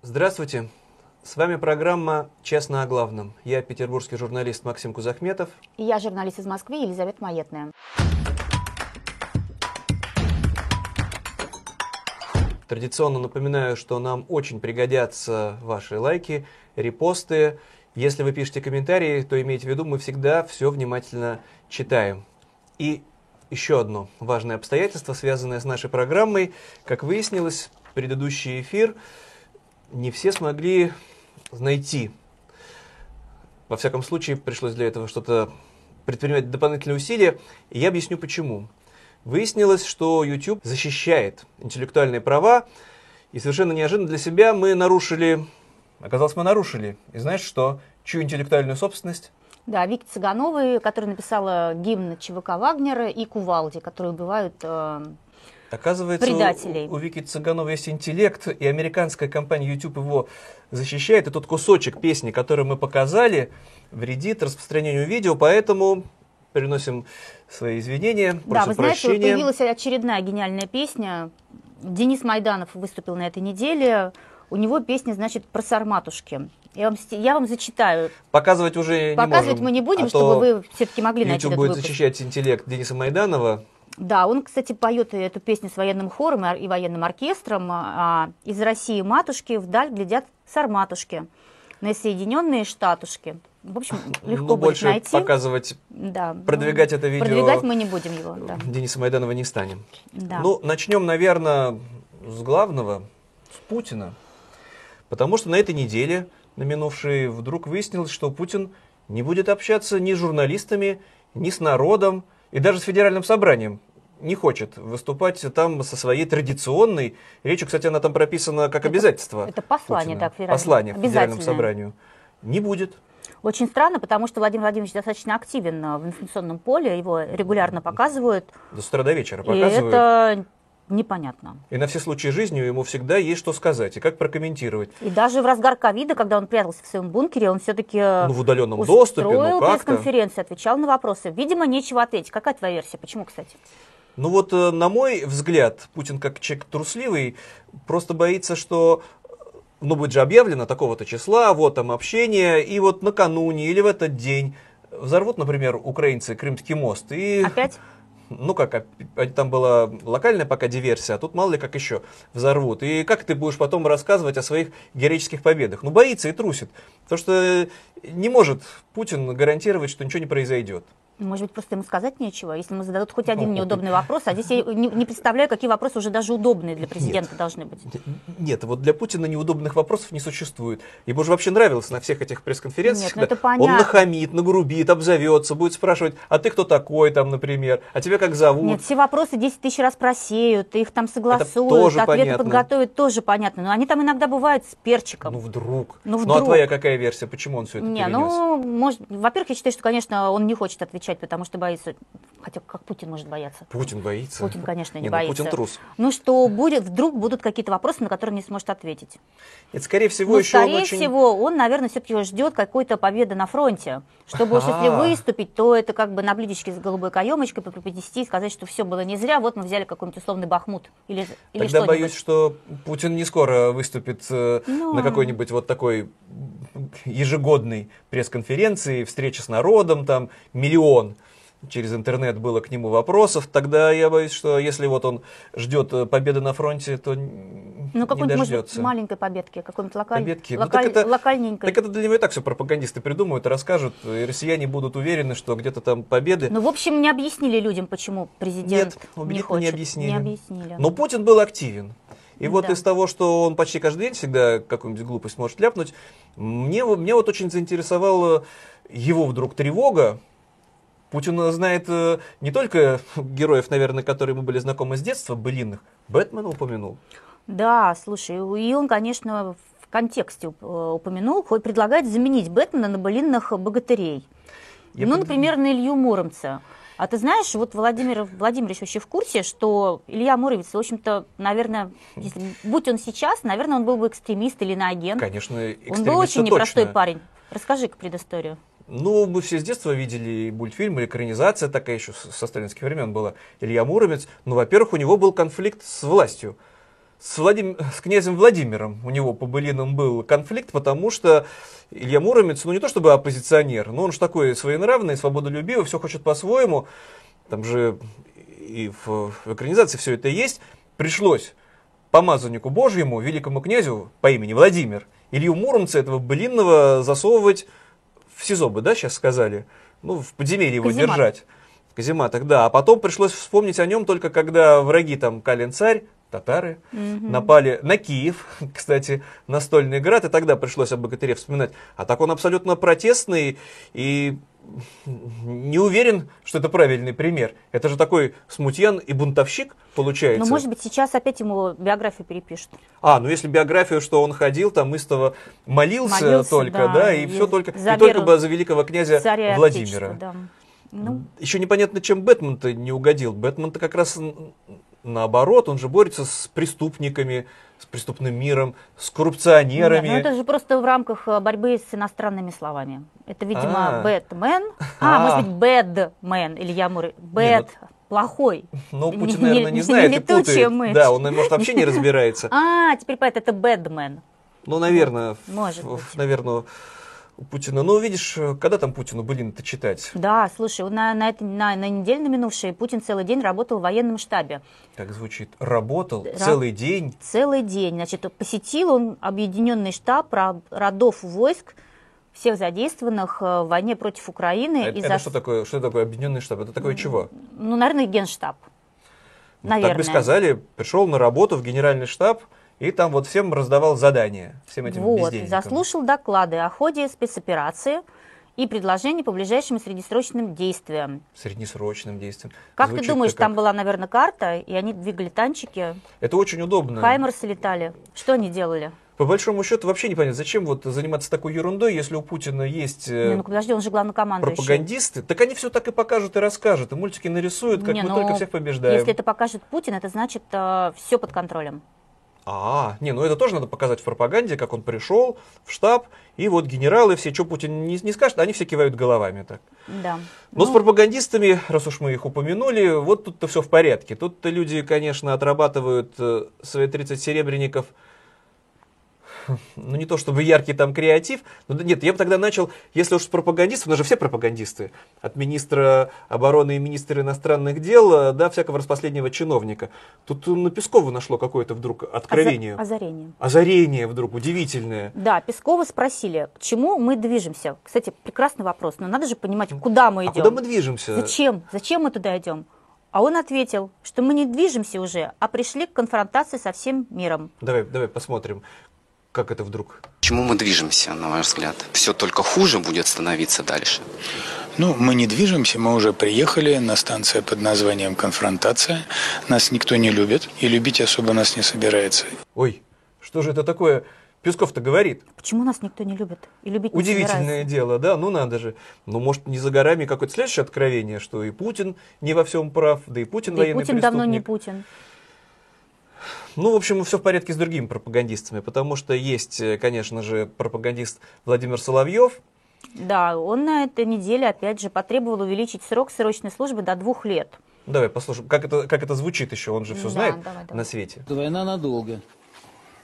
Здравствуйте. С вами программа «Честно о главном». Я петербургский журналист Максим Кузахметов. И я журналист из Москвы Елизавета Маетная. Традиционно напоминаю, что нам очень пригодятся ваши лайки, репосты. Если вы пишете комментарии, то имейте в виду, мы всегда все внимательно читаем. И еще одно важное обстоятельство, связанное с нашей программой. Как выяснилось, предыдущий эфир не все смогли найти. Во всяком случае, пришлось для этого что-то предпринимать дополнительные усилия, и я объясню почему. Выяснилось, что YouTube защищает интеллектуальные права, и совершенно неожиданно для себя мы нарушили, оказалось, мы нарушили. И знаешь что? Чью интеллектуальную собственность? Да, Вики Цыгановой, которая написала гимн ЧВК Вагнера, и Кувалди, которые убивают э, Оказывается, предателей. У, у Вики Цыганова есть интеллект, и американская компания YouTube его защищает. И тот кусочек песни, который мы показали, вредит распространению видео, поэтому приносим свои извинения, Да, вы знаете, прощения. появилась очередная гениальная песня. Денис Майданов выступил на этой неделе. У него песня, значит, про сарматушки. Я вам, я вам зачитаю. Показывать уже Показывать не можем. мы не будем, а чтобы то вы все-таки могли найти YouTube этот будет выпуск. защищать интеллект Дениса Майданова. Да, он, кстати, поет эту песню с военным хором и военным оркестром. А, Из России матушки вдаль глядят сарматушки на Соединенные Штатушки. В общем, легко ну, будет больше найти. показывать, Да, продвигать ну, это видео Продвигать мы не будем его, да. Дениса Майданова не станем. да. Ну, начнем, наверное, с главного, с Путина. Потому что на этой неделе, на минувшей, вдруг выяснилось, что Путин не будет общаться ни с журналистами, ни с народом, и даже с федеральным собранием. Не хочет выступать там со своей традиционной речью. Кстати, она там прописана как Это- обязательство. это послание, Путина. да, к федеральному- Послание к федеральному собранию. Не будет. Очень странно, потому что Владимир Владимирович достаточно активен а, в информационном поле, его регулярно показывают, До с утра до вечера и показывают. это непонятно. И на все случаи жизни ему всегда есть что сказать и как прокомментировать. И даже в разгар ковида, когда он прятался в своем бункере, он все-таки Ну, в удаленном доступе, ну пресс-конференцию, отвечал на вопросы. Видимо, нечего ответить. Какая твоя версия? Почему, кстати? Ну вот, э, на мой взгляд, Путин как человек трусливый, просто боится, что ну, будет же объявлено такого-то числа, вот там общение, и вот накануне или в этот день взорвут, например, украинцы Крымский мост, и, Опять? ну как, там была локальная пока диверсия, а тут мало ли как еще взорвут. И как ты будешь потом рассказывать о своих героических победах? Ну, боится и трусит, потому что не может Путин гарантировать, что ничего не произойдет. Может быть, просто ему сказать нечего, если ему зададут хоть один неудобный вопрос. А здесь я не, не представляю, какие вопросы уже даже удобные для президента должны быть. Нет, вот для Путина неудобных вопросов не существует. Ему же вообще нравилось на всех этих пресс-конференциях, Нет, ну это когда он понятно. нахамит, нагрубит, обзовется, будет спрашивать, а ты кто такой там, например, а тебя как зовут? Нет, все вопросы 10 тысяч раз просеют, их там согласуют, тоже ответы понятно. подготовят, тоже понятно. Но они там иногда бывают с перчиком. Ну вдруг. Ну, а вдруг. твоя какая версия? Почему он все это Не, перенес? ну, может, во-первых, я считаю, что, конечно, он не хочет отвечать, потому что боится, хотя как Путин может бояться? Путин боится. Путин, конечно, не, Не, ну, боится. Путин трус. Ну, что будет, вдруг будут какие-то вопросы, на которые он не сможет ответить. Это, скорее всего, Ну, еще он скорее очень... всего, он, наверное, все-таки ждет какой-то победы на фронте. Чтобы уж если выступить, то это как бы на блюдечке с голубой каемочкой преподнести и сказать, что все было не зря, вот мы взяли какой-нибудь условный Бахмут или, или Тогда боюсь, что Путин не скоро выступит э, Ну. на какой-нибудь вот такой ежегодной пресс-конференции, встрече с народом, там миллион через интернет было к нему вопросов, тогда я боюсь, что если вот он ждет э, победы на фронте, то Ну, не дождется. маленькой победки, какой-нибудь локаль... Победки. Ну, локаль- так это- локальненькой. Так это для него и так все пропагандисты придумают и расскажут, и россияне будут уверены, что где-то там победы. Ну, в общем, не объяснили людям, почему президент Нет, не убедительно хочет. не объяснили. Не объяснили. Но Путин был активен. И вот Да. из того, что он почти каждый день всегда какую-нибудь глупость может ляпнуть, мне, мне вот очень заинтересовала его вдруг тревога. Путин знает э, не только героев, наверное, которые мы были знакомы с детства, былинных, Бэтмена упомянул. Да, слушай, и он, конечно, в контексте э, упомянул, хоть предлагает заменить Бэтмена на былинных богатырей. Я ну, под- например, на Илью Муромца. А ты знаешь, вот Владимир Владимирович вообще в курсе, что Илья Муромец, в общем-то, наверное, если, будь он сейчас, наверное, он был бы экстремист или иноагент. Конечно, Он экстремист был очень непростой точно. парень. Расскажи-ка предысторию. Ну, мы все с детства видели мультфильм, экранизация такая еще со сталинских времен была. Илья Муромец. Ну, во-первых, у него был конфликт с властью. с, Владим... с князем Владимиром у него по былинам был конфликт, потому что Илья Муромец, ну не то чтобы оппозиционер, но он же такой своенравный, свободолюбивый, все хочет по-своему. Там же и в, в экранизации все это есть. Пришлось помазаннику Божьему, великому князю по имени Владимир, Илью Муромца, этого былинного, засовывать в СИЗО бы, да, сейчас сказали? Ну, в подземелье его Каземат. держать. Казематах, да. А потом пришлось вспомнить о нем только когда враги там Калин-царь, татары, напали на Киев, кстати, на Стольный град, и тогда пришлось об богатыре вспоминать. А так он абсолютно протестный и не уверен, что это правильный пример. Это же такой смутьян и бунтовщик получается. Ну, может быть, сейчас опять ему биографию перепишут. А, ну если биографию, что он ходил, там истово молился, Молился, только, да, да, и и все только, и только веру бы за великого князя Царя Владимира. Да. Ну, Еще непонятно, чем Бэтмен-то не угодил. Бэтмен-то как раз наоборот, он же борется с преступниками, с преступным миром, с коррупционерами. Нет, ну это же просто в рамках э, борьбы с иностранными словами. Это, видимо, А. Бэтмен. А. А, может быть, Бэдмен, Илья Мур. Бэд, плохой. Но Не- Путин, наверное, не знает и путает. Да, он, может, вообще не разбирается. А, теперь понятно, это Бэдмен. Ну, наверное, Может наверное, Путина. Ну, видишь, когда там Путину былины-то читать? Да, слушай, на, на, этой- на, на неделе на минувшей Путин целый день работал в военном штабе. Как звучит? Работал Ра- целый день. Целый день. Значит, посетил он объединенный штаб родов войск, всех задействованных э, в войне против Украины. Это, и это за- что такое? Что такое объединенный штаб? Это такое чего? Ну, наверное, генштаб. Ну, Наверное. Так бы сказали, пришел на работу в генеральный штаб и там вот всем раздавал задания, всем этим Вот, заслушал доклады о ходе спецоперации и предложения по ближайшим среднесрочным действиям. Среднесрочным действием. Как Звучит-то ты думаешь, как- там была, наверное, карта, и они двигали танчики, Это очень удобно. хаймерсы летали? Что они делали? По большому счету вообще непонятно, зачем вот заниматься такой ерундой, если у Путина есть э, Не, ну подожди, он же пропагандисты, так они все так и покажут и расскажут, и мультики нарисуют, как Не, мы ну, только всех побеждаем. Если это покажет Путин, это значит все под контролем. А, не, ну это тоже надо показать в пропаганде, как он пришел в штаб, и вот генералы все, что Путин не, не скажет, они все кивают головами так. Да. Но Ну, с пропагандистами, раз уж мы их упомянули, вот тут-то все в порядке. Тут-то люди, конечно, отрабатывают э, свои 30 серебряников ну не то чтобы яркий там креатив, но да нет, я бы тогда начал, если уж с пропагандистов, у нас же все пропагандисты, от министра обороны и министра иностранных дел э, до всякого распоследнего чиновника. Тут на Пескова нашло какое-то вдруг откровение, оза- Озарение. озарение вдруг удивительное. Да, Пескова спросили, к чему мы движемся. Кстати, прекрасный вопрос, но надо же понимать, куда мы А идем. куда мы движемся? Зачем? Зачем мы туда идем? А он ответил, что мы не движемся уже, а пришли к конфронтации со всем миром. Давай, давай посмотрим, как это вдруг. К чему мы движемся, на ваш взгляд? Все только хуже будет становиться дальше? Ну, мы не движемся, мы уже приехали на станцию под названием «Конфронтация». Нас никто не любит, и любить особо нас не собирается. Ой, что же это такое? Песков-то говорит. Почему нас никто не любит и любить не Удивительное собирается? дело, да, ну надо же. Ну, может, не за горами какое-то следующее откровение, что и Путин не во всем прав, да и Путин Да и военный Путин давно не преступник. Путин. Ну, в общем, все в порядке с другими пропагандистами, потому что есть, э, конечно же, пропагандист Владимир Соловьев. Да, он на этой неделе, опять же, потребовал увеличить срок срочной службы до двух лет. Давай послушаем, как это, как это звучит еще, он же все Да, знает давай, давай. на свете. Война надолго.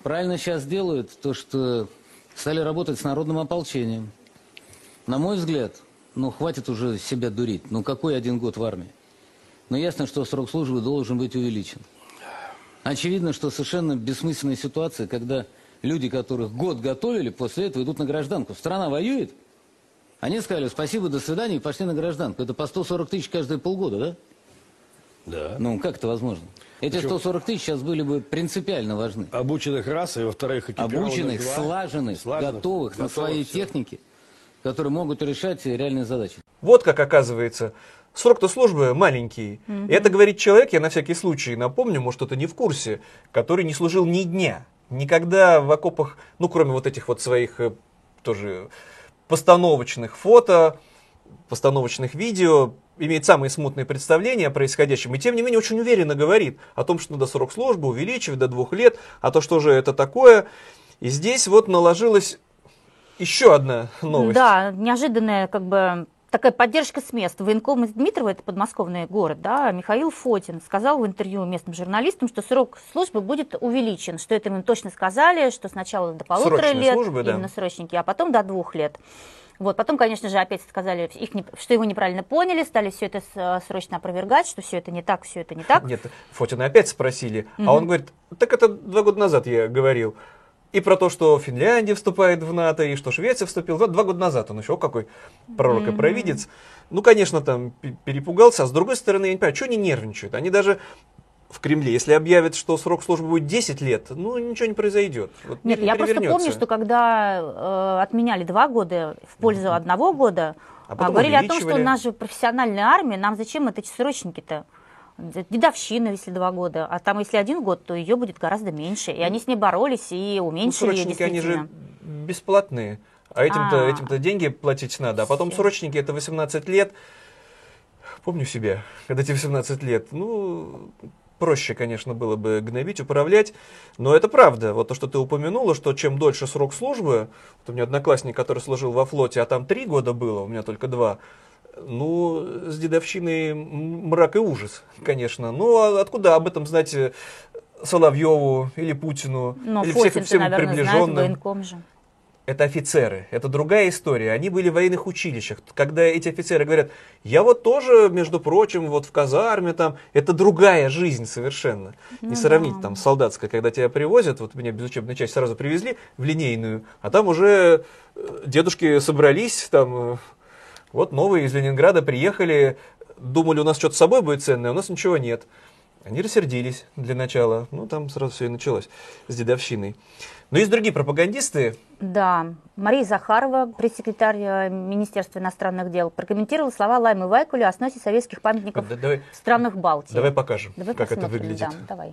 Правильно сейчас делают то, что стали работать с народным ополчением. На мой взгляд, ну хватит уже себя дурить. Ну какой один год в армии? Но ясно, что срок службы должен быть увеличен. Очевидно, что совершенно бессмысленная ситуация, когда люди, которых год готовили, после этого идут на гражданку. Страна воюет, они сказали спасибо, до свидания и пошли на гражданку. Это по 140 тысяч каждые полгода, да? Да. Ну, как это возможно? Эти Почему? 140 тысяч сейчас были бы принципиально важны. Обученных раз, и во-вторых, Обученных, два. слаженных, Слаженных, готовых на готовых, своей всё. технике, которые могут решать реальные задачи. Вот как оказывается. Срок-то службы маленький. И это говорит человек, я на всякий случай напомню, может, кто-то не в курсе, который не служил ни дня. Никогда в окопах, ну, кроме вот этих вот своих э, тоже постановочных фото, постановочных видео, имеет самые смутные представления о происходящем. И тем не менее очень уверенно говорит о том, что надо срок службы увеличивать до двух лет, а то что же это такое. И здесь вот наложилась еще одна новость. Да, неожиданная как бы такая поддержка с мест. Военком из Дмитрова, это подмосковный город, да, Михаил Фотин сказал в интервью местным журналистам, что срок службы будет увеличен, что это им точно сказали, что сначала до полутора Срочные лет, службы, да. именно срочники, а потом до двух лет. Вот, потом, конечно же, опять сказали, их не- что его неправильно поняли, стали все это с- срочно опровергать, что все это не так, все это не так. Нет, Фотина опять спросили, а он говорит, так это два года назад я говорил. И про то, что Финляндия вступает в НАТО, и что Швеция вступила. Вот два года назад он еще какой пророк и провидец. Ну, конечно, там пе- перепугался. А с другой стороны, я не понимаю, что они нервничают? Они даже в Кремле, если объявят, что срок службы будет 10 лет, ну, ничего не произойдет. Вот Нет, не я просто помню, что когда э, отменяли два года в пользу одного года, А а говорили о том, что у нас же профессиональная армия, нам зачем это срочники-то? Дедовщина, если два года, а там, если один год, то ее будет гораздо меньше. И они с ней боролись и Ну, уменьшили ее срочники, они действительно. же бесплатные. А этим-то А. этим деньги платить надо. А потом срочники это 18 лет. Помню себя, когда тебе 18 лет. Ну, проще, конечно, было бы гнобить, управлять. Но это правда. Вот то, что ты упомянула, что чем дольше срок службы, вот у меня одноклассник, который служил во флоте, а там три года было, у меня только два. Ну, с дедовщиной мрак и ужас, конечно. Ну, а откуда об этом знать э, Соловьеву или Путину, Но или всех, Фотин, ты, всем наверное, знает, приближенным? военком же. Это офицеры, это другая история. Они были в военных училищах. Когда эти офицеры говорят, я вот тоже, между прочим, вот в казарме там, это другая жизнь совершенно. Не Ну сравнить да. там с солдатской, когда тебя привозят, вот меня без учебной части сразу привезли в линейную, а там уже э, дедушки собрались, там э, вот новые из Ленинграда приехали, думали, у нас что-то с собой будет ценное, у нас ничего нет. Они рассердились для начала. Ну, там сразу все и началось с дедовщиной. Но есть другие пропагандисты, Да, Мария Захарова, пресс-секретарь э, Министерства иностранных дел, прокомментировала слова Лаймы Вайкуля о сносе советских памятников Да- давай, в странах Балтии. давай покажем, Давай как это выглядит. да, давай.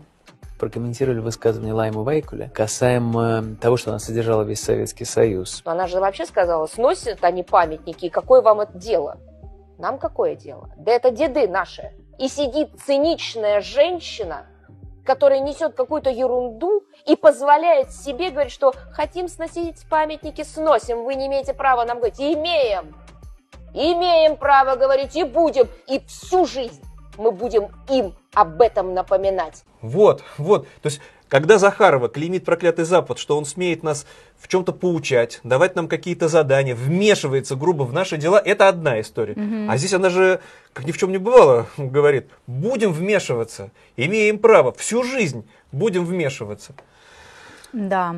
Прокомментировали высказывание Лайма Вайкуля касаемо того, что она содержала весь Советский Союз. Она же вообще сказала, сносят они памятники, и какое вам это дело? Нам какое дело? Да это деды наши. И сидит циничная женщина, которая несет какую-то ерунду и позволяет себе говорить, что хотим сносить памятники, сносим, вы не имеете права нам говорить. Имеем. Имеем право говорить и будем. И всю жизнь мы будем им об этом напоминать. Вот, вот. То есть, когда Захарова клеймит проклятый Запад, что он смеет нас в чем-то поучать, давать нам какие-то задания, вмешивается грубо в наши дела, это одна история. А здесь она же, как ни в чем не бывало, говорит, будем вмешиваться, имеем право, всю жизнь будем вмешиваться. Да.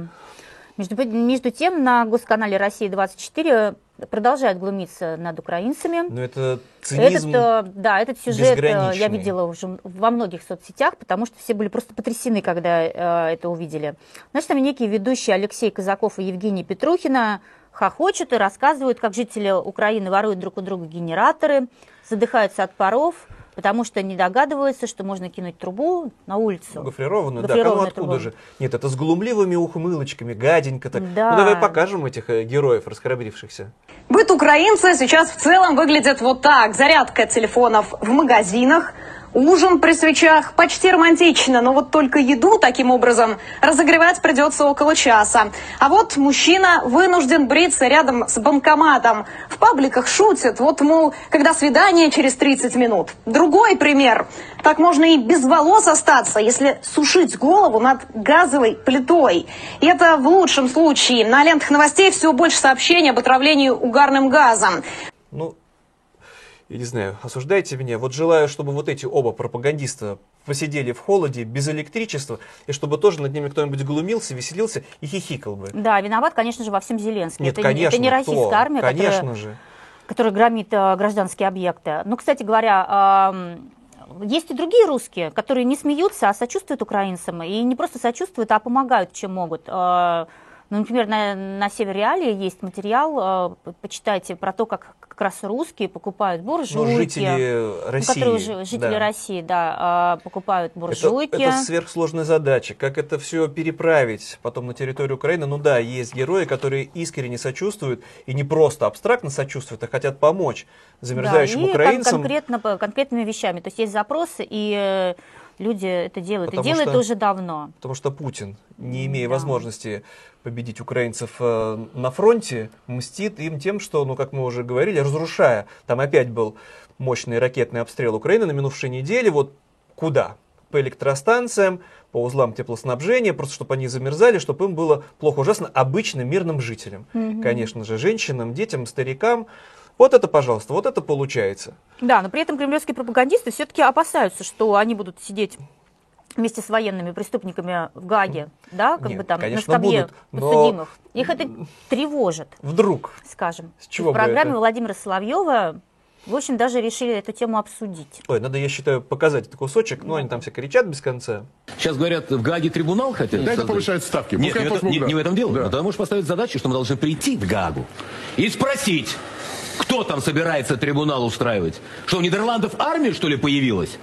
Между, между тем, на госканале «Россия-24» продолжают глумиться над украинцами. Но это цинизм. Этот, э, да, этот сюжет э, я видела уже во многих соцсетях, потому что все были просто потрясены, когда э, это увидели. Значит, там некие ведущие Алексей Казаков и Евгений Петрухина хохочут и рассказывают, как жители Украины воруют друг у друга генераторы, задыхаются от паров, потому что не догадываются, что можно кинуть трубу на улицу. Гофрированную, да, ну откуда трубу. же? Нет, это с глумливыми ухмылочками, гаденько так. Да. Ну давай покажем этих э, героев расхрабрившихся. Быт украинца сейчас в целом выглядит вот так. Зарядка телефонов в магазинах, ужин при свечах, почти романтично, но вот только еду таким образом разогревать придется около часа. А вот мужчина вынужден бриться рядом с банкоматом. В пабликах шутят, вот, мол, когда свидание через 30 минут. Другой пример. Так можно и без волос остаться, если сушить голову над газовой плитой. И это в лучшем случае. На лентах новостей все больше сообщений об отравлении угарным газом. Ну, я не знаю, осуждайте меня. Вот желаю, чтобы вот эти оба пропагандиста посидели в холоде, без электричества, и чтобы тоже над ними кто-нибудь глумился, веселился и хихикал бы. Да, виноват, конечно же, во всем Зеленский. Нет, это, не- конечно, это не кто? российская армия, Конечно которая же. который громит э, гражданские объекты. Ну, кстати говоря, эм, есть и другие русские, которые не смеются, а сочувствуют украинцам. И не просто сочувствуют, а помогают, чем могут. Э, ну, например, на, на Север Реалии есть материал, э, почитайте про то, как как раз русские покупают буржуйки. Ну, жители ну, России. которые уже- жители да. России, да, э, покупают Это, буржуйки. это сверхсложная задача. Как это все переправить потом на территорию Украины? Ну да, есть герои, которые искренне сочувствуют и не просто абстрактно сочувствуют, а хотят помочь замерзающим да, и кон- украинцам. конкретно, по- конкретными вещами. То есть есть запросы, и э, люди это делают. Потому и делают что- уже давно. Потому что Путин, не имея Да. возможности победить украинцев э, на фронте, мстит им тем, что, ну, как мы уже говорили, разрушая. Там опять был мощный ракетный обстрел Украины на минувшей неделе. Вот куда? По электростанциям, по узлам теплоснабжения, просто чтобы они замерзали, чтобы им было плохо ужасно обычным мирным жителям. Конечно же, женщинам, детям, старикам. Вот это, пожалуйста, вот это получается. Да, но при этом кремлевские пропагандисты все-таки опасаются, что они будут сидеть вместе с военными преступниками в Гаге, да, как Нет, бы там конечно, на скамье будут, но- подсудимых. Их это тревожит, Вдруг. скажем. С чего в программе это? Владимира Соловьева, в общем, даже решили эту тему обсудить. Ой, надо, я считаю, показать этот кусочек. Ну, они там все кричат без конца. Сейчас говорят, в Гааге трибунал хотят Да это повышает ставки. Нет, Пускай не, в этом- посмотрят. не- не в этом дело. Да. Но Тогда можешь поставить задачу, что мы должны прийти в Гаагу и спросить, кто там собирается трибунал устраивать. Что, у Нидерландов армия, что ли, появилась?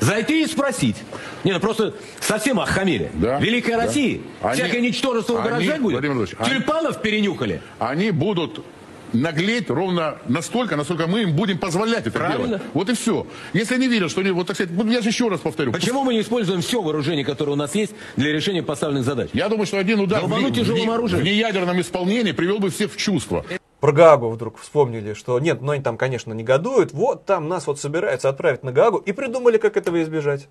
Зайти и спросить. Не, ну просто совсем охамели. Да, Великая да. Россия. Они- Всякое ничтожество они, угрожать будет. Владимирович, они- Тюльпанов перенюхали. Они будут наглеть ровно настолько, насколько мы им будем позволять это Правильно. делать. Вот и все. Если они верят, что они, вот так сказать, я же еще раз повторю. Почему мы не используем все вооружение, которое у нас есть, для решения поставленных задач? Я думаю, что один удар в, в, в неядерном исполнении привел бы всех в чувство. Про Гаагу вдруг вспомнили, что нет, ну они там, конечно, негодуют, вот там нас вот собираются отправить на Гаагу, и придумали, как этого избежать.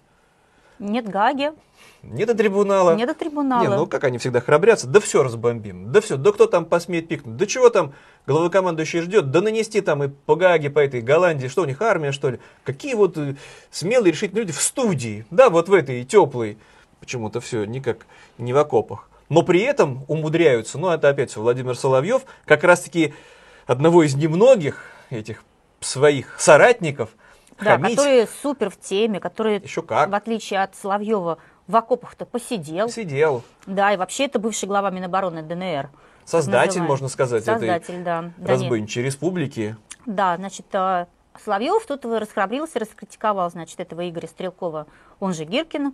Нет Гаги, Не до трибунала. не до трибунала. Не, ну как они всегда храбрятся, да все разбомбим, да все, да кто там посмеет пикнуть, да чего там главнокомандующий ждет, да нанести там и по Гааге, по этой Голландии, что у них армия, что ли, какие вот э, смелые решительные люди в студии, да, вот в этой теплой, почему-то все никак не в окопах, но при этом умудряются, ну это опять все Владимир Соловьев, как раз-таки одного из немногих этих своих соратников, Да, хамить. который супер в теме, который, Еще как. в отличие от Соловьева, в окопах-то посидел. сидел, Да, и вообще это бывший глава Минобороны ДНР. создатель, можно сказать, Создатель, этой да. Да, разбойничьей республики. Да, значит, э, Соловьев тут расхрабрился, раскритиковал, значит, этого Игоря Стрелкова, он же Гиркина,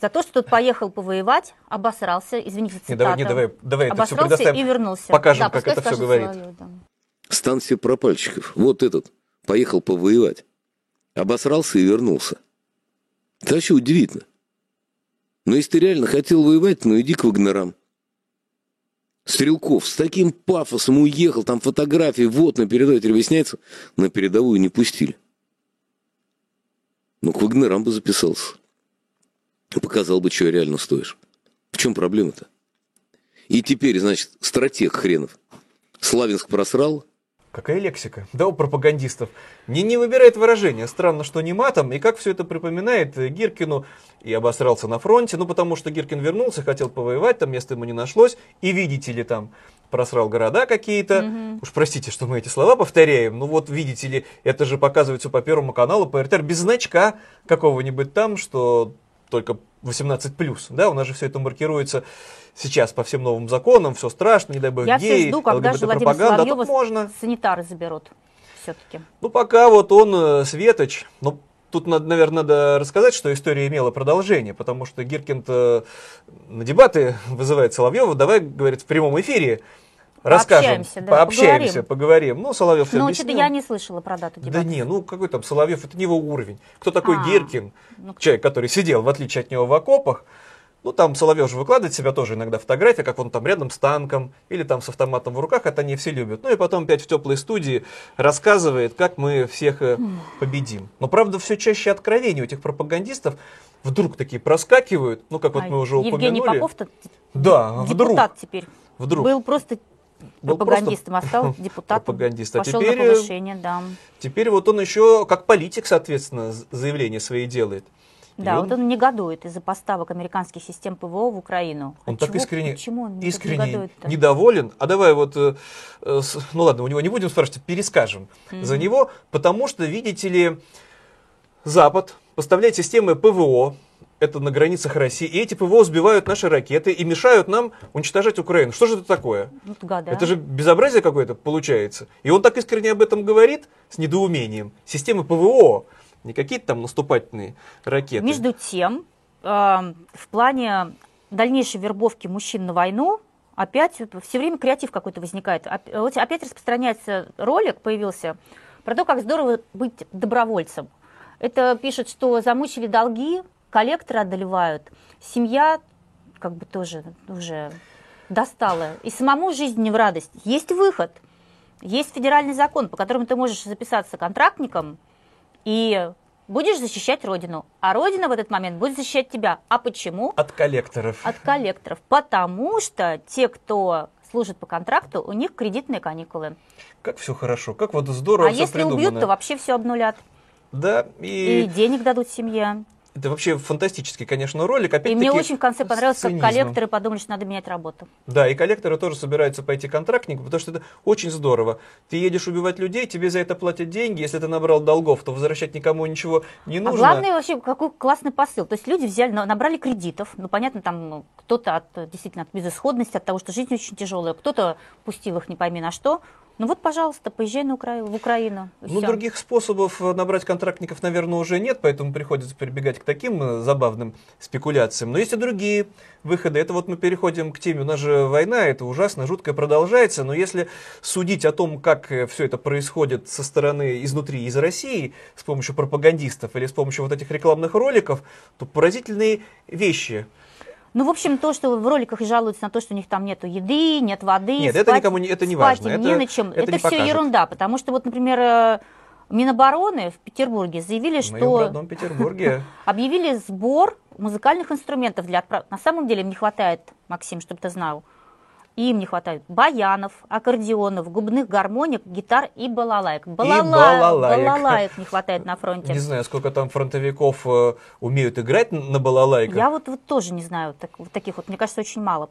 за то, что тот поехал повоевать, обосрался, извините, Не, цитата. давай, не, давай, давай это все обосрался предоставим. и вернулся. Покажем, Да, как это все говорит. Соловьев, да. Станция пропальщиков. Вот этот. Поехал повоевать. Обосрался и вернулся. Это вообще удивительно. Но если ты реально хотел воевать, ну иди к Вагнерам. Стрелков с таким пафосом уехал, там фотографии, вот на передовой, теперь выясняется, на передовую не пустили. Ну, к Вагнерам бы записался. Показал бы, что реально стоишь. В чем проблема-то? И теперь, значит, стратег хренов. Славянск просрал, Какая лексика, да, у пропагандистов. Не, не выбирает выражение. Странно, что не матом. И как все это припоминает э, Гиркину. И обосрался на фронте. Ну, потому что Гиркин вернулся, хотел повоевать, там места ему не нашлось. И видите ли, там просрал города какие-то. Уж простите, что мы эти слова повторяем. Ну вот, видите ли, это же показывается по Первому каналу, по РТР, без значка какого-нибудь там, что только 18+. Да, у нас же все это маркируется сейчас по всем новым законам, все страшно, не дай бог Я все геи, жду, когда же Владимира пропаганда, а Соловьева можно. санитары заберут все-таки. Ну, пока вот он, э, Светоч, ну, тут, надо, наверное, надо рассказать, что история имела продолжение, потому что Гиркин на дебаты вызывает Соловьева, давай, говорит, в прямом эфире расскажем, Пообщаемся, да, пообщаемся, поговорим. Ну, Соловьев все Ну, объяснил. что-то я не слышала про дату Да дебатов. не, ну какой там Соловьев, это не его уровень. Кто такой А, Гиркин? ну, Человек, который сидел, в отличие от него, в окопах. Ну, там Соловьев же выкладывает себя тоже иногда фотографии, как он там рядом с танком или там с автоматом в руках, это они все любят. Ну и потом опять в теплой студии рассказывает, как мы всех э, победим. Но правда все чаще откровений у этих пропагандистов вдруг такие проскакивают, ну как вот А мы уже Евгений упомянули. Попов-то Да, вдруг. депутат теперь. Вдруг. Был просто Был пропагандистом, а просто стал депутатом. пропагандист. А Пошел теперь, на э, повышение, да. Теперь вот он еще как политик, соответственно, заявления свои делает. И Да, он- вот он негодует из-за поставок американских систем ПВО в Украину. Он От так чего- искренне, почему он искренне недоволен. А давай вот, э, э, с- ну ладно, у него не будем спрашивать, перескажем за него, потому что, видите ли, Запад поставляет системы ПВО, это на границах России, и эти ПВО сбивают наши ракеты и мешают нам уничтожать Украину. Что же это такое? Гада. Это же безобразие какое-то получается. И он так искренне об этом говорит с недоумением. Системы ПВО, не какие-то там наступательные ракеты. Между тем, э, в плане дальнейшей вербовки мужчин на войну, опять все время креатив какой-то возникает. Опять распространяется ролик, появился, про то, как здорово быть добровольцем. Это пишет, что замучили долги, коллекторы одолевают, семья как бы тоже уже достала. И самому жизнь не в радость. Есть выход. Есть федеральный закон, по которому ты можешь записаться контрактником и будешь защищать Родину. А Родина в этот момент будет защищать тебя. А почему? От коллекторов. От коллекторов. Потому что те, кто служит по контракту, у них кредитные каникулы. Как все хорошо, как вот здорово А если придумано. убьют, то вообще все обнулят. Да, И и, денег дадут семье. Это вообще фантастический, конечно, ролик. И Опять-таки, мне очень в конце понравилось, как цинизмом. коллекторы подумали, что надо менять работу. Да, и коллекторы тоже собираются пойти контрактником, потому что это очень здорово. Ты едешь убивать людей, тебе за это платят деньги. Если ты набрал долгов, то возвращать никому ничего не А нужно. главное вообще, какой классный посыл. То есть люди взяли, на- набрали кредитов. Ну, понятно, там ну, кто-то от, действительно от безысходности, от того, что жизнь очень тяжелая, кто-то пустил их не пойми на что. Ну вот, пожалуйста, поезжай на Укра... в Украину. Ну, других способов э, набрать контрактников, наверное, уже нет, поэтому приходится прибегать к таким э, забавным спекуляциям. Но есть и другие выходы. Это вот мы переходим к теме. У нас же война, это ужасно, жутко продолжается. Но если судить о том, как все это происходит со стороны изнутри, из России, с помощью пропагандистов или с помощью вот этих рекламных роликов, то поразительные вещи. Ну, в общем, то, что в роликах жалуются на то, что у них там нету еды, нет воды. Нет, это никому не- это не спать важно. им не Это- на чем. это Это, не все покажет. ерунда, потому что вот, например, э, Минобороны в Петербурге заявили, В моем что родном Петербурге. объявили сбор музыкальных инструментов для. На самом деле им не хватает, Максим, чтобы ты знал, им не хватает баянов, аккордеонов, губных гармоник, гитар и балалайк. Балалай- балалаек. балалаек не хватает на фронте. Не знаю, сколько там фронтовиков э, умеют играть на балалайках. Я вот, вот тоже не знаю, так, вот таких вот, мне кажется, очень мало.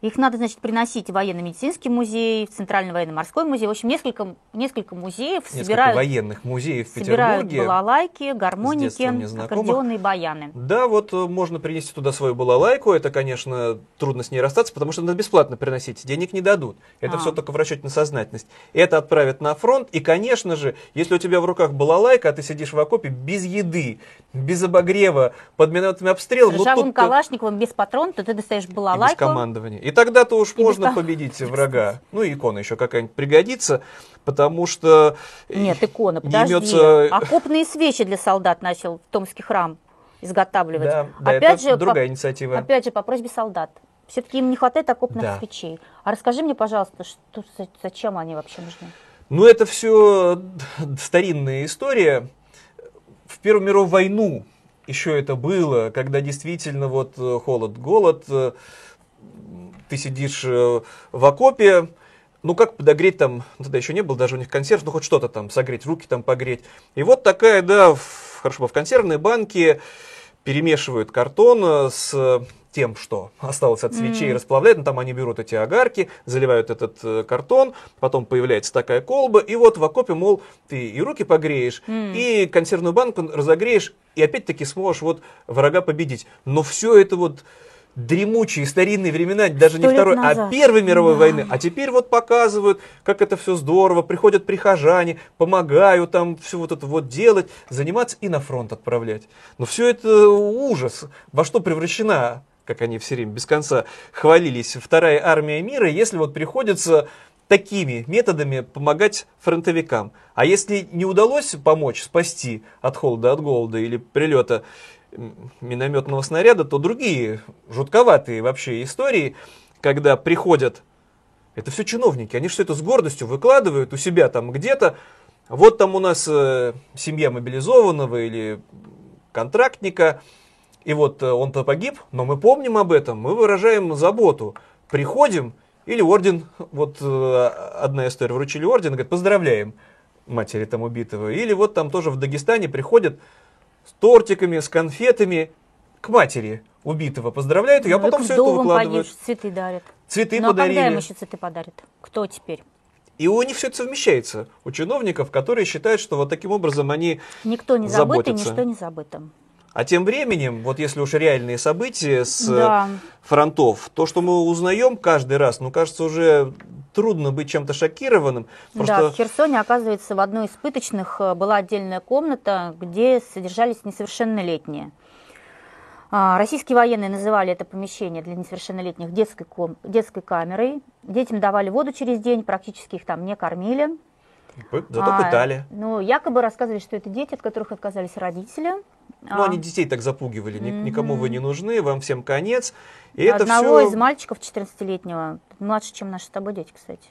Их надо, значит, приносить в военно-медицинский музей, в Центральный военно-морской музей. В общем, несколько, несколько музеев Несколько собирают, военных музеев в собирают Петербурге. балалайки, С гармоники, аккордеоны и баяны. Да, вот э, можно принести туда свою балалайку. Это, конечно, трудно с ней расстаться, потому что надо бесплатно приносить. Денег не дадут. Это А. все только в расчете на сознательность. Это отправят на фронт. И, конечно же, если у тебя в руках балалайка, а ты сидишь в окопе без еды, без обогрева, под минометными обстрелом, С ну тут-то- калашниковым без патрон, то ты достаешь и без балалайку. командования. И тогда-то уж И можно победить врага. Ну и икона еще какая-нибудь пригодится, потому что... Нет, икона, подожди. имется- Окопные свечи для солдат начал в Томский храм изготавливать. Да, да, опять это же, другая по, инициатива. Опять же, по просьбе солдат. Все-таки им не хватает окопных Да. свечей. А расскажи мне, пожалуйста, что, за- зачем они вообще нужны? Ну, это все старинная история. В Первую мировую войну еще это было, когда действительно вот э, холод, голод, э, ты сидишь э, в окопе, ну как подогреть там, ну, тогда еще не было даже у них консерв, ну хоть что-то там согреть, руки там погреть. И вот такая, да, в, хорошо, в консервной банке перемешивают картон э, с тем, что осталось от свечей, М. расплавляют, ну, там они берут эти огарки, заливают этот э, картон, потом появляется такая колба, и вот в окопе, мол, ты и руки погреешь, М. и консервную банку разогреешь, и опять-таки сможешь вот врага победить. Но все это вот дремучие старинные времена, даже не Сто второй, а назад. первой мировой Да. войны. А теперь вот показывают, как это все здорово, приходят прихожане, помогают там все вот это вот делать, заниматься и на фронт отправлять. Но все это ужас. Во что превращена, как они все время без конца хвалились, вторая армия мира, если вот приходится такими методами помогать фронтовикам. А если не удалось помочь, спасти от холода, от голода или прилета минометного снаряда, то другие жутковатые вообще истории, когда приходят, это все чиновники, они все это с гордостью выкладывают у себя там где-то, вот там у нас э, семья мобилизованного или контрактника, и вот э, он-то погиб, но мы помним об этом, мы выражаем заботу, приходим, или орден, вот э, одна история, вручили орден, говорит, поздравляем матери там убитого, или вот там тоже в Дагестане приходят с тортиками, с конфетами к матери убитого, поздравляют ее, а потом все это выкладывают. погибшим цветы дарят. Цветы ну, а когда им подарили. еще цветы подарят? Кто теперь? И у них все это совмещается. У чиновников, которые считают, что вот таким образом они... Никто не забыт и ничто не забыто. А тем временем, вот если уж реальные события с э, Да. фронтов, то, что мы узнаем каждый раз, ну, кажется, уже трудно быть чем-то шокированным. Да, Просто в Херсоне, оказывается, в одной из пыточных э, была отдельная комната, где содержались несовершеннолетние. А, Российские военные называли это помещение для несовершеннолетних детской, ком- детской камерой. Детям давали воду через день, практически их там не кормили. Зато А, пытали. Ну, якобы рассказывали, что это дети, от которых отказались родители. Ну, А, они детей так запугивали. Мгм. Никому вы не нужны, вам всем конец. И это Одного все... из мальчиков 14-летнего, младше, чем наши с тобой дети, кстати,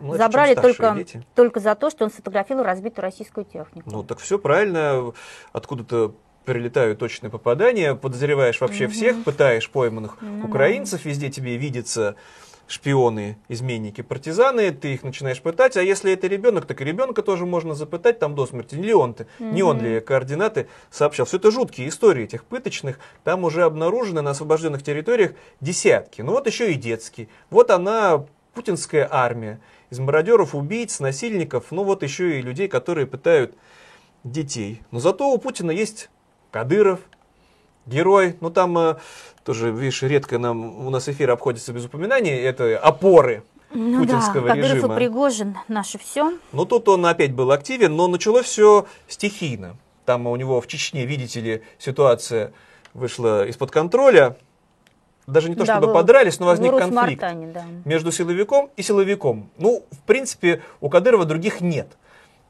Ну, забрали только, только за то, что он сфотографировал разбитую российскую технику. Ну, так все правильно. Откуда-то прилетают точные попадания, подозреваешь вообще Мгм. всех, пытаешь пойманных да. украинцев, везде тебе видятся шпионы, изменники, партизаны, ты их начинаешь пытать, а если это ребенок, так и ребенка тоже можно запытать там до смерти. Не он ты, не он ли координаты сообщал. Все это жуткие истории этих пыточных, там уже обнаружены на освобожденных территориях десятки. Ну вот еще и детские. Вот она, путинская армия, из мародеров, убийц, насильников, ну вот еще и людей, которые пытают детей. Но зато у Путина есть Кадыров, герой. Ну там э, тоже, видишь, редко нам у нас эфир обходится без упоминаний. Это опоры Ну путинского да, Кадыров режима. и Пригожин, наше все. Ну тут он опять был активен, но началось все стихийно. Там у него в Чечне, видите ли, ситуация вышла из-под контроля. Даже не то, Да, чтобы в- подрались, но возник конфликт Урус-Мартане, да. между силовиком и силовиком. Ну, в принципе, у Кадырова других нет.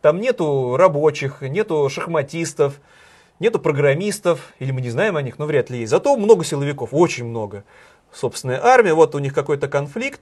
Там нету рабочих, нету шахматистов, нету программистов, или мы не знаем о них, но вряд ли есть. Зато много силовиков, очень много. Собственная армия, вот у них какой-то конфликт.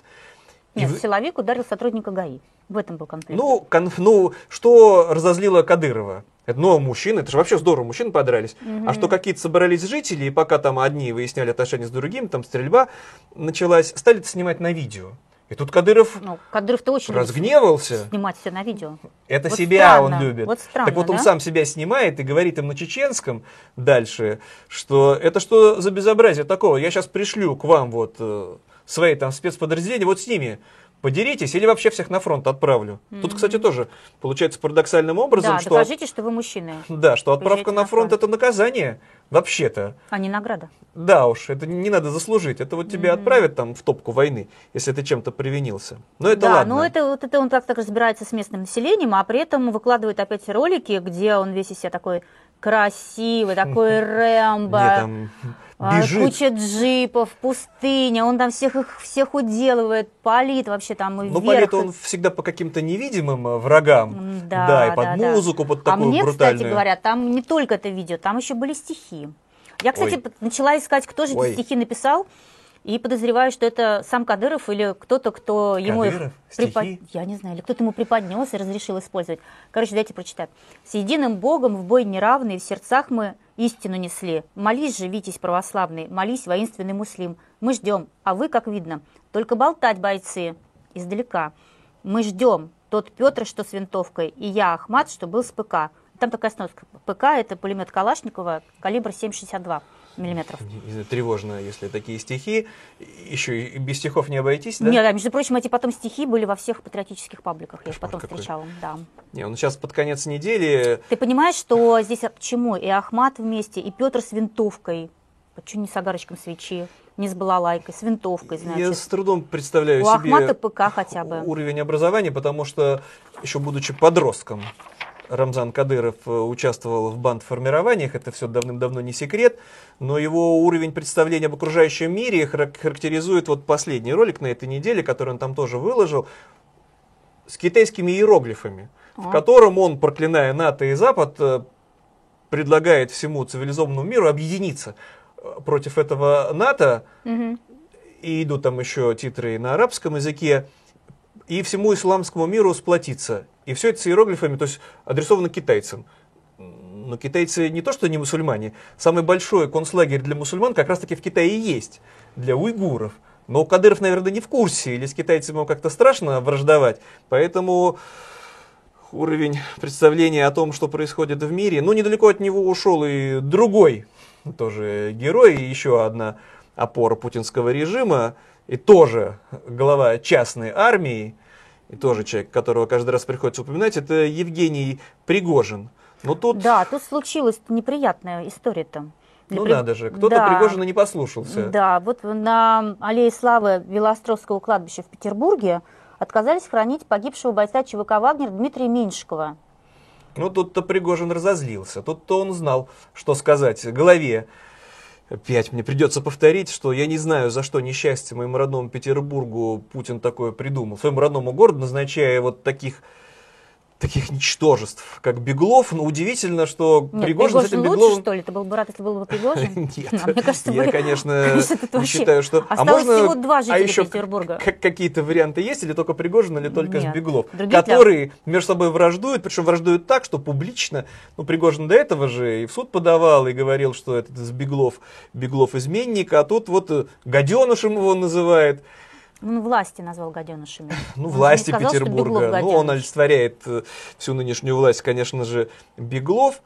И Нет, в- силовик ударил сотрудника ГАИ. В этом был конфликт. ну, конф- ну, что разозлило Кадырова? Это, ну, мужчины, это же вообще здорово, мужчины подрались. Мгм. А что какие-то собрались жители, и пока там одни выясняли отношения с другими, там стрельба началась, стали это снимать на видео. И тут Кадыров Ну, Кадыров-то очень разгневался. снимать все на видео. Это Вот себя странно, он любит. вот странно, так вот он да? сам себя снимает и говорит им на чеченском дальше, что это что за безобразие такого? Я сейчас пришлю к вам вот э, свои там спецподразделения, вот с ними подеритесь или вообще всех на фронт отправлю. Тут, кстати, тоже получается парадоксальным образом, да, что, докажите, что вы мужчины, да, что отправка на на фронт фронт. это наказание вообще-то. а не награда. Да уж, это не надо заслужить. Это вот тебя отправят там в топку войны, если ты чем-то привинился. Но это да, ладно. но это вот это он так так разбирается с местным населением, а при этом выкладывает опять ролики, где он весь из себя такой красивый, такой Рэмбо. Не, там бежит. Куча джипов, пустыня, он там всех их всех уделывает, палит вообще там и Ну, палит он всегда по каким-то невидимым э, врагам. М, Да, и под да, да. музыку, под А такую мне, брутальную. кстати говоря, там не только это видео, там еще были стихи. Я, кстати, Ой. начала искать, кто же Ой. эти стихи написал, и подозреваю, что это сам Кадыров или кто-то, кто ему Кадыров? препод- Стихи? Я не знаю, или кто-то ему преподнес и разрешил использовать. Короче, дайте прочитать. «С единым Богом в бой неравный, в сердцах мы истину несли. Молись же, Витязь православный, молись, воинственный муслим. Мы ждем, а вы, как видно, только болтать, бойцы, издалека. Мы ждем, тот Петр, что с винтовкой, и я, Ахмат, что был с ПК. Там такая сноска. ПК – это пулемет Калашникова, калибр 7,62 миллиметров. Тревожно, если такие стихи. Еще и без стихов не обойтись, да? Нет, да, между прочим, эти потом стихи были во всех патриотических пабликах. Я их Кошмар потом какой. встречала. Да. Не, он сейчас под конец недели. Ты понимаешь, что здесь почему и Ахмат вместе, и Петр с винтовкой, почему не с огарочком свечи, не с балалайкой, с винтовкой, Я значит. с трудом представляю У себе Ахмата ПК хотя бы. уровень образования, потому что еще будучи подростком, Рамзан Кадыров э, участвовал в бандформированиях, это все давным-давно не секрет, но его уровень представления об окружающем мире харак- характеризует вот последний ролик на этой неделе, который он там тоже выложил, с китайскими иероглифами, в А. котором он, проклиная НАТО и Запад, э, предлагает всему цивилизованному миру объединиться э, против этого НАТО, Мгм. и идут там еще титры на арабском языке, и всему исламскому миру сплотиться. И все это с иероглифами, то есть адресовано китайцам. Но китайцы не то, что не мусульмане, самый большой концлагерь для мусульман как раз-таки в Китае есть, для уйгуров. Но Кадыров, наверное, не в курсе, или с китайцами ему как-то страшно враждовать, поэтому уровень представления о том, что происходит в мире, ну, недалеко от него ушел и другой тоже герой, и еще одна опора путинского режима, и тоже глава частной армии, и тоже человек, которого каждый раз приходится упоминать, это Евгений Пригожин. Но тут, Да, тут случилась неприятная история-то. Для ну При- надо же, кто-то Да. Пригожина не послушался. Да, вот на Аллее Славы Велоостровского кладбища в Петербурге отказались хранить погибшего бойца ЧВК «Вагнер» Дмитрия Меньшикова. Ну, тут-то Пригожин разозлился. Тут-то он знал, что сказать голове. Опять мне придется повторить, что я не знаю, за что несчастье моему родному Петербургу Путин такое придумал. Своему родному городу, назначая вот таких таких ничтожеств, как Беглов. Но удивительно, что Нет, Пригожин с этим лучше, Бегловым... что ли? Это был бы рад, если был бы Пригожин? Нет, А мне кажется, я, вы- конечно, не считаю, что... Осталось всего два жителя а еще Петербурга. как- какие-то варианты есть, или только Пригожин, или только Нет. Сбеглов, Других которые между собой враждуют, причем враждуют так, что публично, ну, Пригожин до этого же и в суд подавал, и говорил, что этот Сбеглов, Беглов изменник, а тут вот э, гаденышем его называет, Он власти назвал гаденышами. ну, Он же не власти сказал, Петербурга. Ну, он олицетворяет э, всю нынешнюю власть, конечно же, Беглов.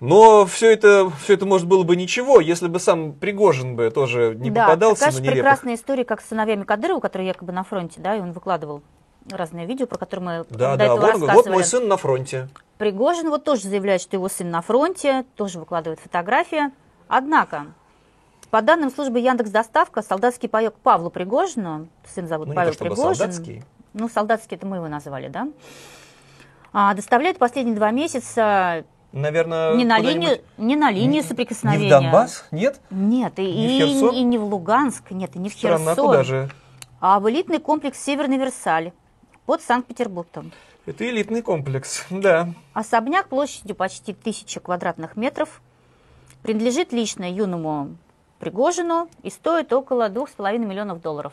Но все это, все это, может, было бы ничего, если бы сам Пригожин бы тоже не да, попадался такая на нелепых прекрасная история, как с сыновьями Кадырова, которые якобы на фронте, да, и он выкладывал разные видео, про которые мы Да, до да, этого вот, он говорит, вот рассказывали. мой сын на фронте. Пригожин вот тоже заявляет, что его сын на фронте, тоже выкладывает фотографии. Однако, по данным службы Яндекс Доставка, солдатский паек Павлу Пригожину, сын зовут Ну, не Павел то Пригожин, солдатский. ну солдатский это мы его назвали, да, а, доставляет последние два месяца Наверное, не на линию, не на линию Не соприкосновения. в Донбасс? Нет? Нет, и, Не в и- Херсон? и не в Луганск, нет, и не в Странно, а Херсон, куда же? а в элитный комплекс Северный Версаль под Санкт-Петербургом. Это элитный комплекс, да. Особняк площадью почти тысяча квадратных метров принадлежит лично юному Пригожину и стоит около двух с половиной миллионов долларов.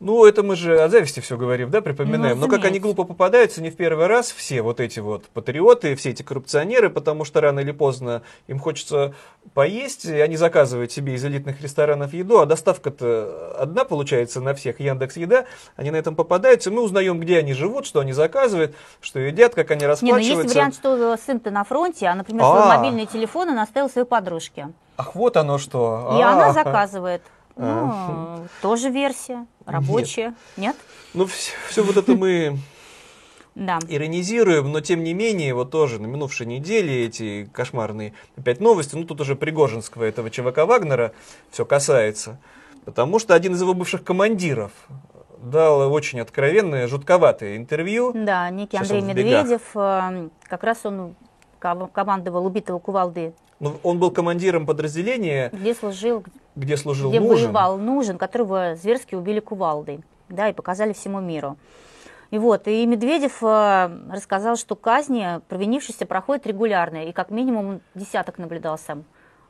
Ну, это мы же о зависти все говорим, да, припоминаем. Ну, Но как они глупо попадаются не в первый раз, все вот эти вот патриоты, все эти коррупционеры, потому что рано или поздно им хочется поесть, и они заказывают себе из элитных ресторанов еду, а доставка-то одна получается на всех, Яндекс Еда, они на этом попадаются, мы узнаем, где они живут, что они заказывают, что едят, как они Не, ну расплачиваются. есть вариант, что сын-то на фронте, а, например, А. свой мобильный телефон он оставил своей подружке. Ах, вот оно что. И она А. заказывает. А. Ну, тоже версия, рабочая. Нет? Ну, все, вот это мы Да. иронизируем, но тем не менее, вот тоже на минувшей неделе эти кошмарные опять новости, ну тут уже Пригожинского, этого ЧВК Вагнера все касается, потому что один из его бывших командиров дал очень откровенное, жутковатое интервью. Да, некий Сейчас Андрей. Медведев, э, как раз он командовал убитого кувалды, Ну, он был командиром подразделения, где служил, где служил где Нужен. воевал Нужен, которого зверски убили кувалдой, да, и показали всему миру. И вот, и Медведев э, рассказал, что казни провинившиеся проходят регулярно, и как минимум десяток наблюдался.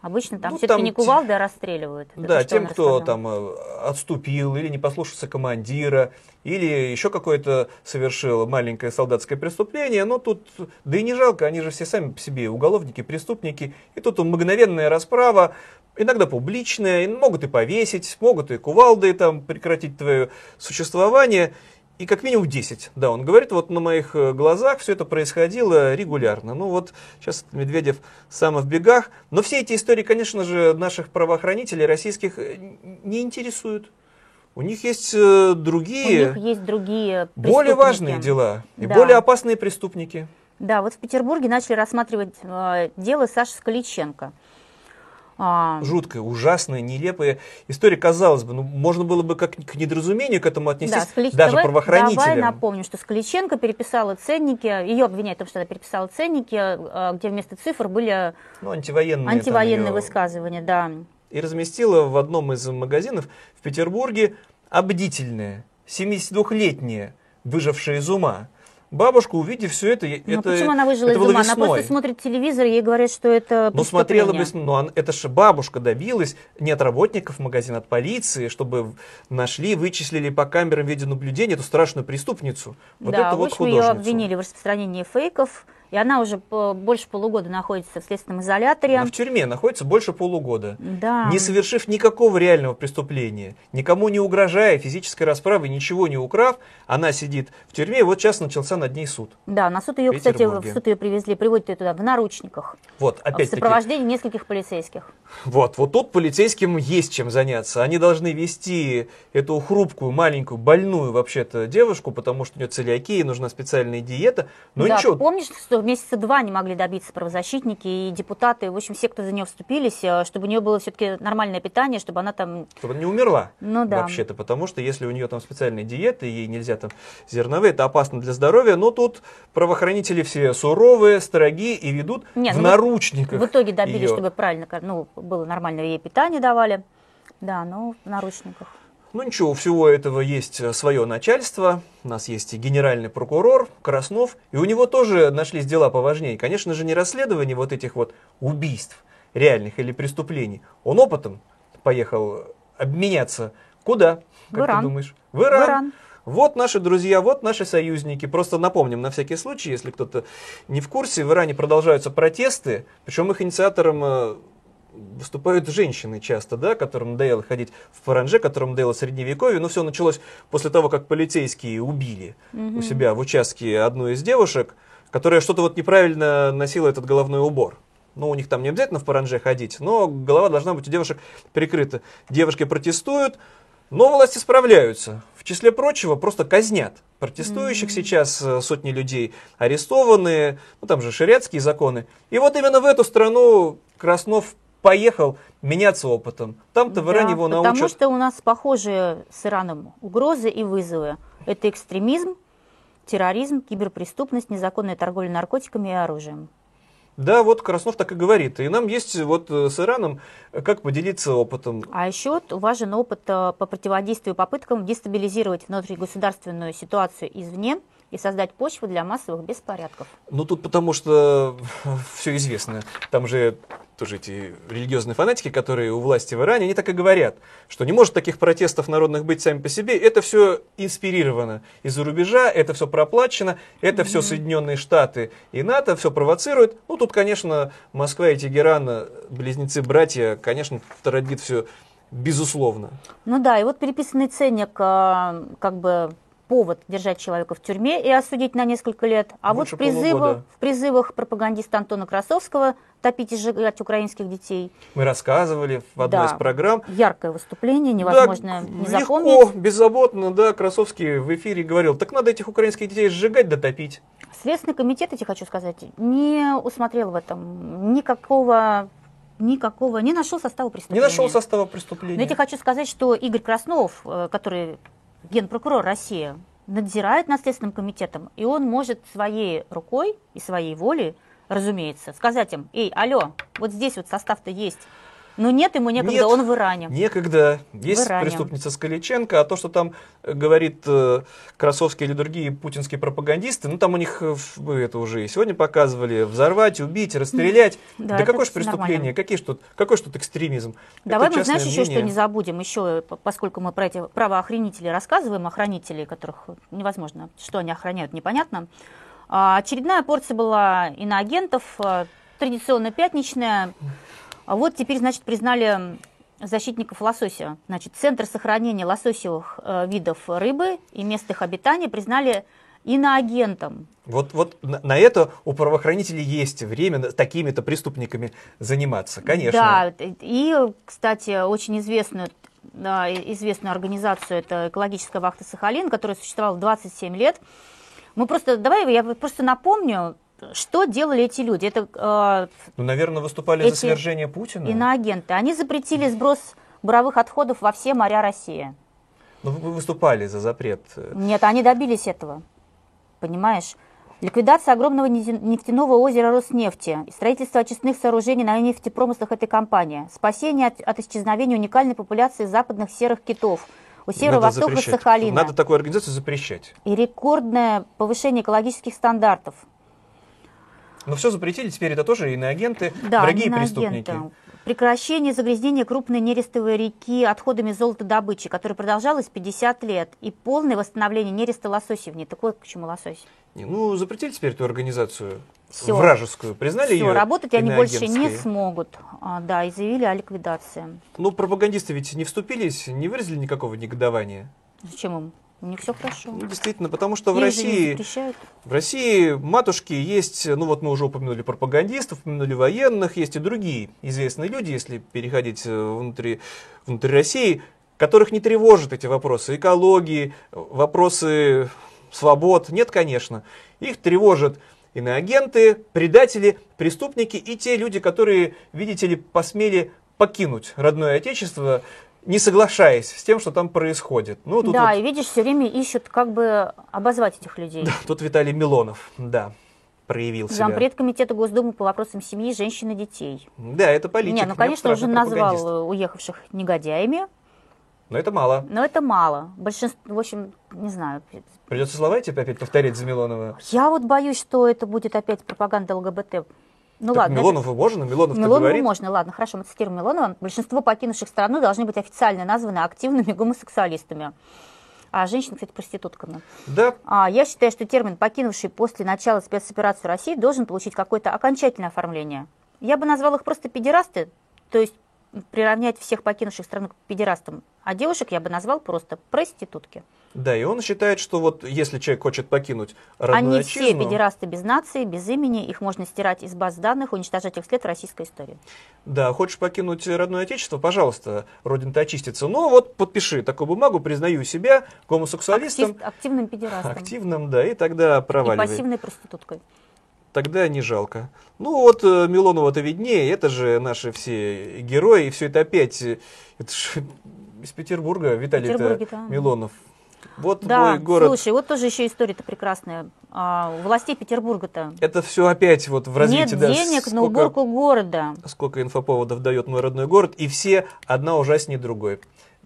Обычно там Ну, все-таки не кувалды, а расстреливают. Это Да, тем, кто там э, отступил или не послушался командира, или еще какое-то совершил маленькое солдатское преступление, но тут, да и не жалко, они же все сами по себе уголовники, преступники, и тут мгновенная расправа, иногда публичная, могут и повесить, могут и кувалдой там прекратить твое существование, и как минимум 10. Да, он говорит, вот на моих э, глазах все это происходило регулярно. Ну вот сейчас Медведев сам в бегах. Но все эти истории, конечно же, наших правоохранителей российских э, не интересуют. У них есть э, У другие, них есть другие более важные дела и Да. более опасные преступники. Да, вот в Петербурге начали рассматривать э, дело Саши Скаличенко. А, Жуткая, ужасная, нелепая история. Казалось бы, ну, можно было бы как к недоразумению к этому отнестись, да, Скалич- даже давай, правоохранителям. Давай напомню, что Скаличенко переписала ценники, ее обвиняют в том, что она переписала ценники, э, где вместо цифр были Ну, антивоенные. антивоенные её- высказывания, да. и разместила в одном из магазинов в Петербурге обдительная, 72-летняя, выжившая из ума. Бабушка, увидев все это, Ну это, почему она выжила это из ума? Она весной. просто смотрит телевизор, ей говорят, что это Ну, смотрела бы, преступление. ну, это же бабушка добилась не от работников магазина, от полиции, чтобы нашли, вычислили по камерам видеонаблюдения эту страшную преступницу. Вот да, это в вот общем, ее художницу. обвинили в распространении фейков, и она уже больше полугода находится в следственном изоляторе. Она в тюрьме находится больше полугода. Да. Не совершив никакого реального преступления, никому не угрожая физической расправой, ничего не украв, она сидит в тюрьме, и вот сейчас начался над ней суд. Да, на суд ее, В кстати, в суд ее привезли, приводят ее туда в наручниках, Вот, в опять-таки, сопровождении нескольких полицейских. вот, вот тут полицейским есть чем заняться. Они должны вести эту хрупкую, маленькую, больную вообще-то девушку, потому что у нее целиакия, нужна специальная диета. Но да, ничего, помнишь, что месяца два не могли добиться правозащитники и депутаты, в общем, все, кто за нее вступились, э, чтобы у нее было все-таки нормальное питание, чтобы она там... чтобы она не умерла. Ну да. Вообще-то, потому что если у нее там специальная диета, и ей нельзя там зерновые, это опасно для здоровья, но тут правоохранители все суровые, строги и ведут Не, в ну, наручниках. В итоге добились, её. чтобы правильно, ну, было нормальное ей питание давали. Да, ну, в наручниках. Ну ничего, у всего этого есть э, свое начальство. У нас есть и генеральный прокурор Краснов, и у него тоже нашлись дела поважнее. Конечно же, не расследование вот этих вот убийств реальных или преступлений. Он опытом поехал обменяться куда? Как В Иран. ты думаешь? В Иран. В Иран. Вот наши друзья, вот наши союзники. Просто напомним на всякий случай, если кто-то не в курсе, в Иране продолжаются протесты, причем их инициатором э, выступают женщины часто, да, которым надоело ходить в паранже, которым надоело средневековье. Но все началось после того, как полицейские убили у себя в участке одну из девушек, которая что-то вот неправильно носила этот головной убор. Ну, у них там не обязательно в паранже ходить, но голова должна быть у девушек прикрыта. Девушки протестуют, но власти справляются. В числе прочего, просто казнят протестующих сейчас э, сотни людей арестованы, ну там же шариатские законы. И вот именно в эту страну Краснов поехал меняться опытом. Там-то в Иране Да, его Потому научат. что у нас похожие с Ираном угрозы и вызовы. Это экстремизм, терроризм, киберпреступность, незаконная торговля наркотиками и оружием. Да, вот Краснов так и говорит. И нам есть вот э, с Ираном э, как поделиться опытом. А еще важен опыт э, по противодействию попыткам дестабилизировать внутригосударственную ситуацию извне и создать почву для массовых беспорядков. Ну тут потому что все известно. Там же тоже эти религиозные фанатики, которые у власти в Иране, они так и говорят, что не может таких протестов народных быть сами по себе. Это все инспирировано из-за рубежа, это все проплачено, это все Соединенные Штаты и НАТО, все провоцирует. Ну тут, конечно, Москва и Тегеран, э, близнецы-братья, конечно, втородит все безусловно. Ну да, и вот переписанный ценник, э, как бы повод держать человека в тюрьме и осудить на несколько лет. А Больше вот в в призывах пропагандиста Антона Красовского топить и сжигать украинских детей. Мы рассказывали в одной Да. из программ. Яркое выступление, невозможно Да, не легко, запомнить. беззаботно, да, Красовский в эфире говорил, так надо этих украинских детей сжигать да топить. Следственный комитет, я тебе хочу сказать, не усмотрел в этом никакого, никакого, не нашел состава Не преступления. нашел состава Но преступления. я тебе хочу сказать, что Игорь Краснов, э, который генпрокурор России, надзирает над Следственным комитетом, и он может своей рукой и своей волей, разумеется, сказать им, эй, алло, вот здесь вот состав-то есть. Но нет, ему некогда, Нет. он в Иране. Некогда. Есть Иране. преступница Скаличенко, а то, что там э, говорит э, Красовский или другие путинские пропагандисты, ну там у них, э, в- мы это уже и сегодня показывали, взорвать, убить, расстрелять. Да, Да, какое же преступление, какие ж тут, какой же тут экстремизм? Давай Это мы, знаешь, еще что не забудем, еще, поскольку мы про эти правоохранителей рассказываем, охранителей, которых невозможно, что они охраняют, непонятно. А, Очередная порция была иноагентов, а, традиционно пятничная. А вот теперь, значит, признали защитников лосося. Значит, Центр сохранения лососевых э, видов рыбы и мест их обитания признали иноагентом. Вот, вот на, на это у правоохранителей есть время такими-то преступниками заниматься, конечно. Да, и, кстати, очень известную, да, известную организацию, это экологическая вахта Сахалин, которая существовала 27 лет. Мы просто, давай я просто напомню, что делали эти люди. Это э, Ну, наверное, выступали Эти за свержение Путина. иноагенты. Они запретили сброс буровых отходов во все моря России. Ну, вы выступали за запрет. Нет, они добились этого. Понимаешь? Ликвидация огромного нефтяного озера Роснефти, строительство очистных сооружений на нефтепромыслах этой компании, спасение от, от исчезновения уникальной популяции западных серых китов у северо-востока. Сахалина Надо такую организацию запрещать. и рекордное повышение экологических стандартов. Но все запретили, теперь это тоже иноагенты, Да, и иноагенты. преступники. Прекращение загрязнения крупной нерестовой реки отходами золотодобычи, которое продолжалось 50 лет, и полное восстановление нереста лососевни. Так вот почему лосось. Не, ну, запретили теперь эту организацию Всё. вражескую, признали Все, ее работать они больше не смогут. А, да, и заявили о ликвидации. Ну, пропагандисты ведь не вступились, не выразили никакого негодования. Зачем им? У них все хорошо. Ну, действительно, потому что в же не России, в России матушки есть, ну вот мы уже упомянули пропагандистов, упомянули военных, есть и другие известные люди, если переходить э, внутри, внутри России, которых не тревожат эти вопросы экологии, вопросы свобод. Нет, конечно. Их тревожат иноагенты, предатели, преступники и те люди, которые, видите ли, посмели покинуть родное отечество, не соглашаясь с тем, что там происходит. Ну, тут да, вот- и видишь, все время ищут, как бы обозвать этих людей. Тут Виталий Милонов, да, проявил себя. Зампред комитета Госдумы по вопросам семьи, женщин и детей. Да, это политик. Не, ну, конечно, не уже назвал э, уехавших негодяями. Но это мало. Но это мало. Большинство, в общем, не знаю. Придется слова тебе опять повторить за Милонова. Я вот боюсь, что это будет опять пропаганда ЛГБТ. Ну так ладно. Милонову можно, Милонов Милонову говорит. можно, ладно, хорошо, мы цитируем Милонова. Большинство покинувших страну должны быть официально названы активными гомосексуалистами. А женщины, кстати, проститутками. Да, А, я считаю, что термин «покинувший после начала спецоперации России» должен получить какое-то окончательное оформление. Я бы назвал их просто педерасты, то есть приравнять всех покинувших страну к педерастам. А девушек я бы назвал просто проститутки. да, и он считает, что вот если человек хочет покинуть родную Они все отчизну, педерасты без нации, без имени, их можно стирать из баз данных, уничтожать их след в российской истории. Да, хочешь покинуть родное отечество, пожалуйста, родина-то очистится. Но вот подпиши такую бумагу, признаю себя гомосексуалистом, Актив- активным педерастом. активным, да, и тогда и проваливай. пассивной проституткой. Тогда не жалко. Ну вот э, Милонова-то виднее, это же наши все герои, и все это опять, э, это же из Петербурга, Виталий да. Милонов. Вот Да, мой город. слушай, вот тоже еще история-то прекрасная. А, у властей Петербурга-то Это все опять вот в развитии, нет да, денег на сколько- уборку города. сколько инфоповодов дает мой родной город, и все одна ужаснее другой.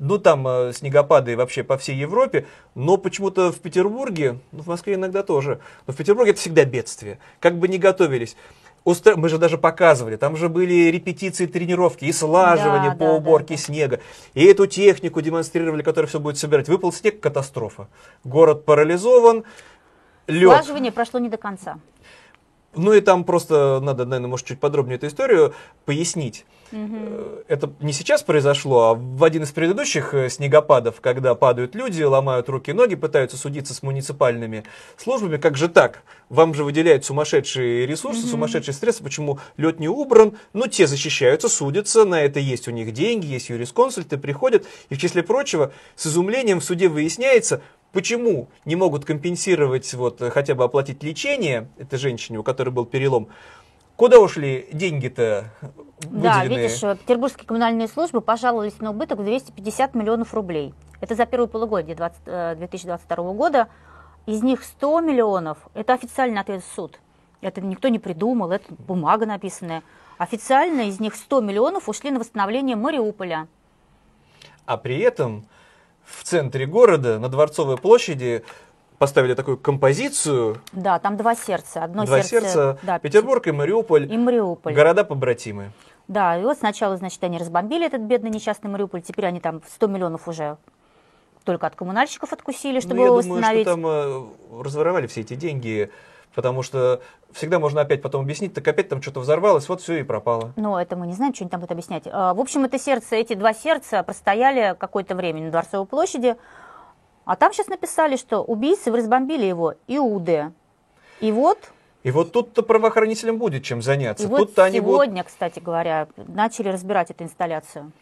Ну, там э, снегопады вообще по всей Европе, но почему-то в Петербурге, ну, в Москве иногда тоже, но в Петербурге это всегда бедствие. Как бы не готовились. Устра- Мы же даже показывали, там же были репетиции, тренировки и слаживание Да, по да, уборке да, да. снега. И эту технику демонстрировали, которая все будет собирать. Выпал снег, катастрофа. Город парализован, лед. Слаживание прошло не до конца. Ну и там просто надо, наверное, может, чуть подробнее эту историю пояснить. Э, Это не сейчас произошло, а в один из предыдущих э, снегопадов, когда падают люди, ломают руки и ноги, пытаются судиться с муниципальными службами. Как же так? Вам же выделяют сумасшедшие ресурсы, сумасшедшие средства, почему лед не убран? Ну, те защищаются, судятся, на это есть у них деньги, есть юрисконсульты, приходят. И в числе прочего, с изумлением в суде выясняется, Почему не могут компенсировать, вот, э, хотя бы оплатить лечение этой женщине, у которой был перелом? Куда ушли деньги-то Да, видишь, петербургские коммунальные службы пожаловались на убыток в 250 миллионов рублей. Это за первое полугодие 20, э, 2022 года. Из них 100 миллионов – это официальный ответ в суд. Это никто не придумал, это бумага написанная. Официально из них 100 миллионов ушли на восстановление Мариуполя. А при этом в центре города, на Дворцовой площади, поставили такую композицию. Да, там два сердца. Одно Два сердце, сердца, да, Петербург и Мариуполь, и Мариуполь. города-побратимы. Да, и вот сначала, значит, они разбомбили этот бедный несчастный Мариуполь, теперь они там 100 миллионов уже только от коммунальщиков откусили, чтобы ну, я его думаю, восстановить. что там э, разворовали все эти деньги, потому что всегда можно опять потом объяснить, так опять там что-то взорвалось, вот все и пропало. Ну, это мы не знаем, что они там будут объяснять. А, В общем, это сердце, эти два сердца простояли какое-то время на Дворцовой площади, а там сейчас написали, что убийцы разбомбили его Иуды. И вот, И вот тут-то правоохранителям будет чем заняться. и вот Тут-то они будут сегодня, кстати говоря, начали разбирать эту инсталляцию.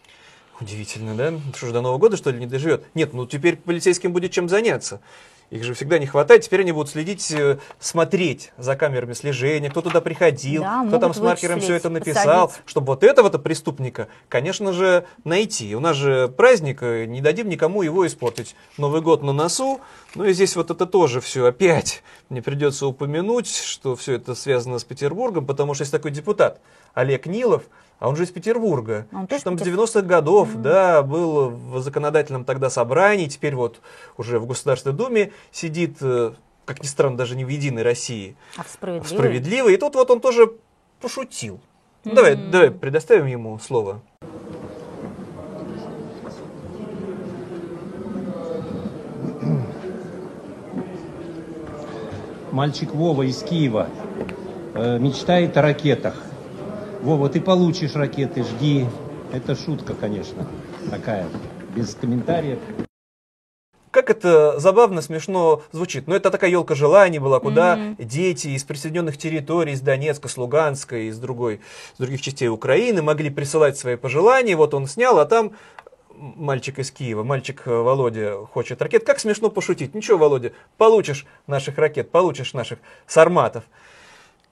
Удивительно, да? Что же, до Нового года, что ли, не доживет? Нет, ну теперь полицейским будет чем заняться. Их же всегда не хватает. Теперь они будут следить, э, смотреть за камерами слежения, кто туда приходил, Да, кто там с маркером все это написал, посадить. чтобы вот этого-то преступника, конечно же, найти. У нас же праздник, э, не дадим никому его испортить. Новый год на носу, ну и здесь вот это тоже все опять. Мне придется упомянуть, что все это связано с Петербургом, потому что есть такой депутат Олег Нилов, а он же из Петербурга. Он Что тоже там с Петер- 90-х годов, да, был в законодательном тогда собрании, теперь вот уже в Государственной Думе сидит, э, как ни странно, даже не в Единой России, А в а в справедливой? Справедливой. И тут вот он тоже пошутил. Ну, Давай, давай, предоставим ему слово. Мальчик Вова из Киева э, мечтает о ракетах. Вова, ты получишь ракеты, жди. Это шутка, конечно, такая, без комментариев. Как это забавно, смешно звучит. Но это такая елка желаний была, куда дети из присоединенных территорий, из Донецка, с Луганска, из другой, с других частей Украины могли присылать свои пожелания. Вот он снял, а там мальчик из Киева, мальчик э, Володя хочет ракет. Как смешно пошутить. Ничего, Володя, получишь наших ракет, получишь наших сарматов.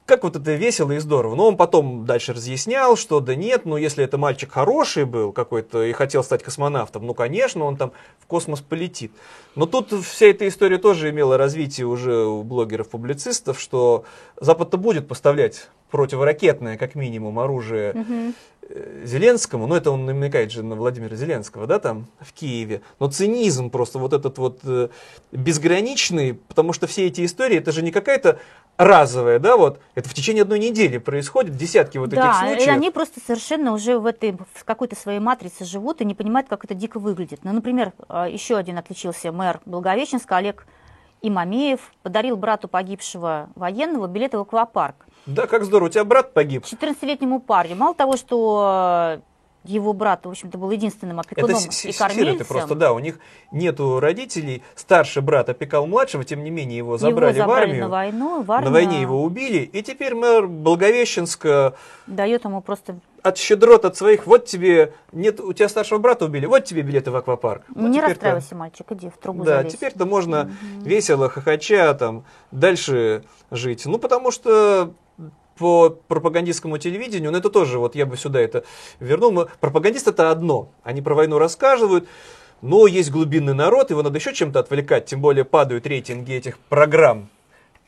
Как вот это весело и здорово. Но он потом дальше разъяснял, что да нет, ну если это мальчик хороший был какой-то и хотел стать космонавтом, ну конечно, он там в космос полетит. Но тут вся эта история тоже имела развитие уже у блогеров-публицистов, что Запад-то будет поставлять противоракетное, как минимум, оружие э, Зеленскому, ну это он намекает же на Владимира Зеленского, да, там, в Киеве, но цинизм просто вот этот вот э, безграничный, потому что все эти истории, это же не какая-то разовая, да, вот, это в течение одной недели происходит, десятки вот да, этих случаев. и они просто совершенно уже в этой, в какой-то своей матрице живут и не понимают, как это дико выглядит. Ну, например, э, еще один отличился мэр Благовещенска, Олег Имамеев, подарил брату погибшего военного билеты в аквапарк. Да, как здорово, у тебя брат погиб. 14-летнему парню. Мало того, что его брат, в общем-то, был единственным опекуном Это и кормильцем. сироты просто, да, у них нету родителей, старший брат опекал младшего, тем не менее его забрали, его забрали в армию, на войну, в на армию. войне его убили, и теперь мэр Благовещенска Дает ему просто... от щедрот от своих, вот тебе, нет, у тебя старшего брата убили, вот тебе билеты в аквапарк. Ну, не расстраивайся, мальчик, иди в трубу Да, теперь-то можно весело, хохоча, там, дальше жить. Ну, потому что по пропагандистскому телевидению, ну это тоже, вот я бы сюда это вернул, мы- пропагандист это одно, они про войну рассказывают, но есть глубинный народ, его надо еще чем-то отвлекать, тем более падают рейтинги этих программ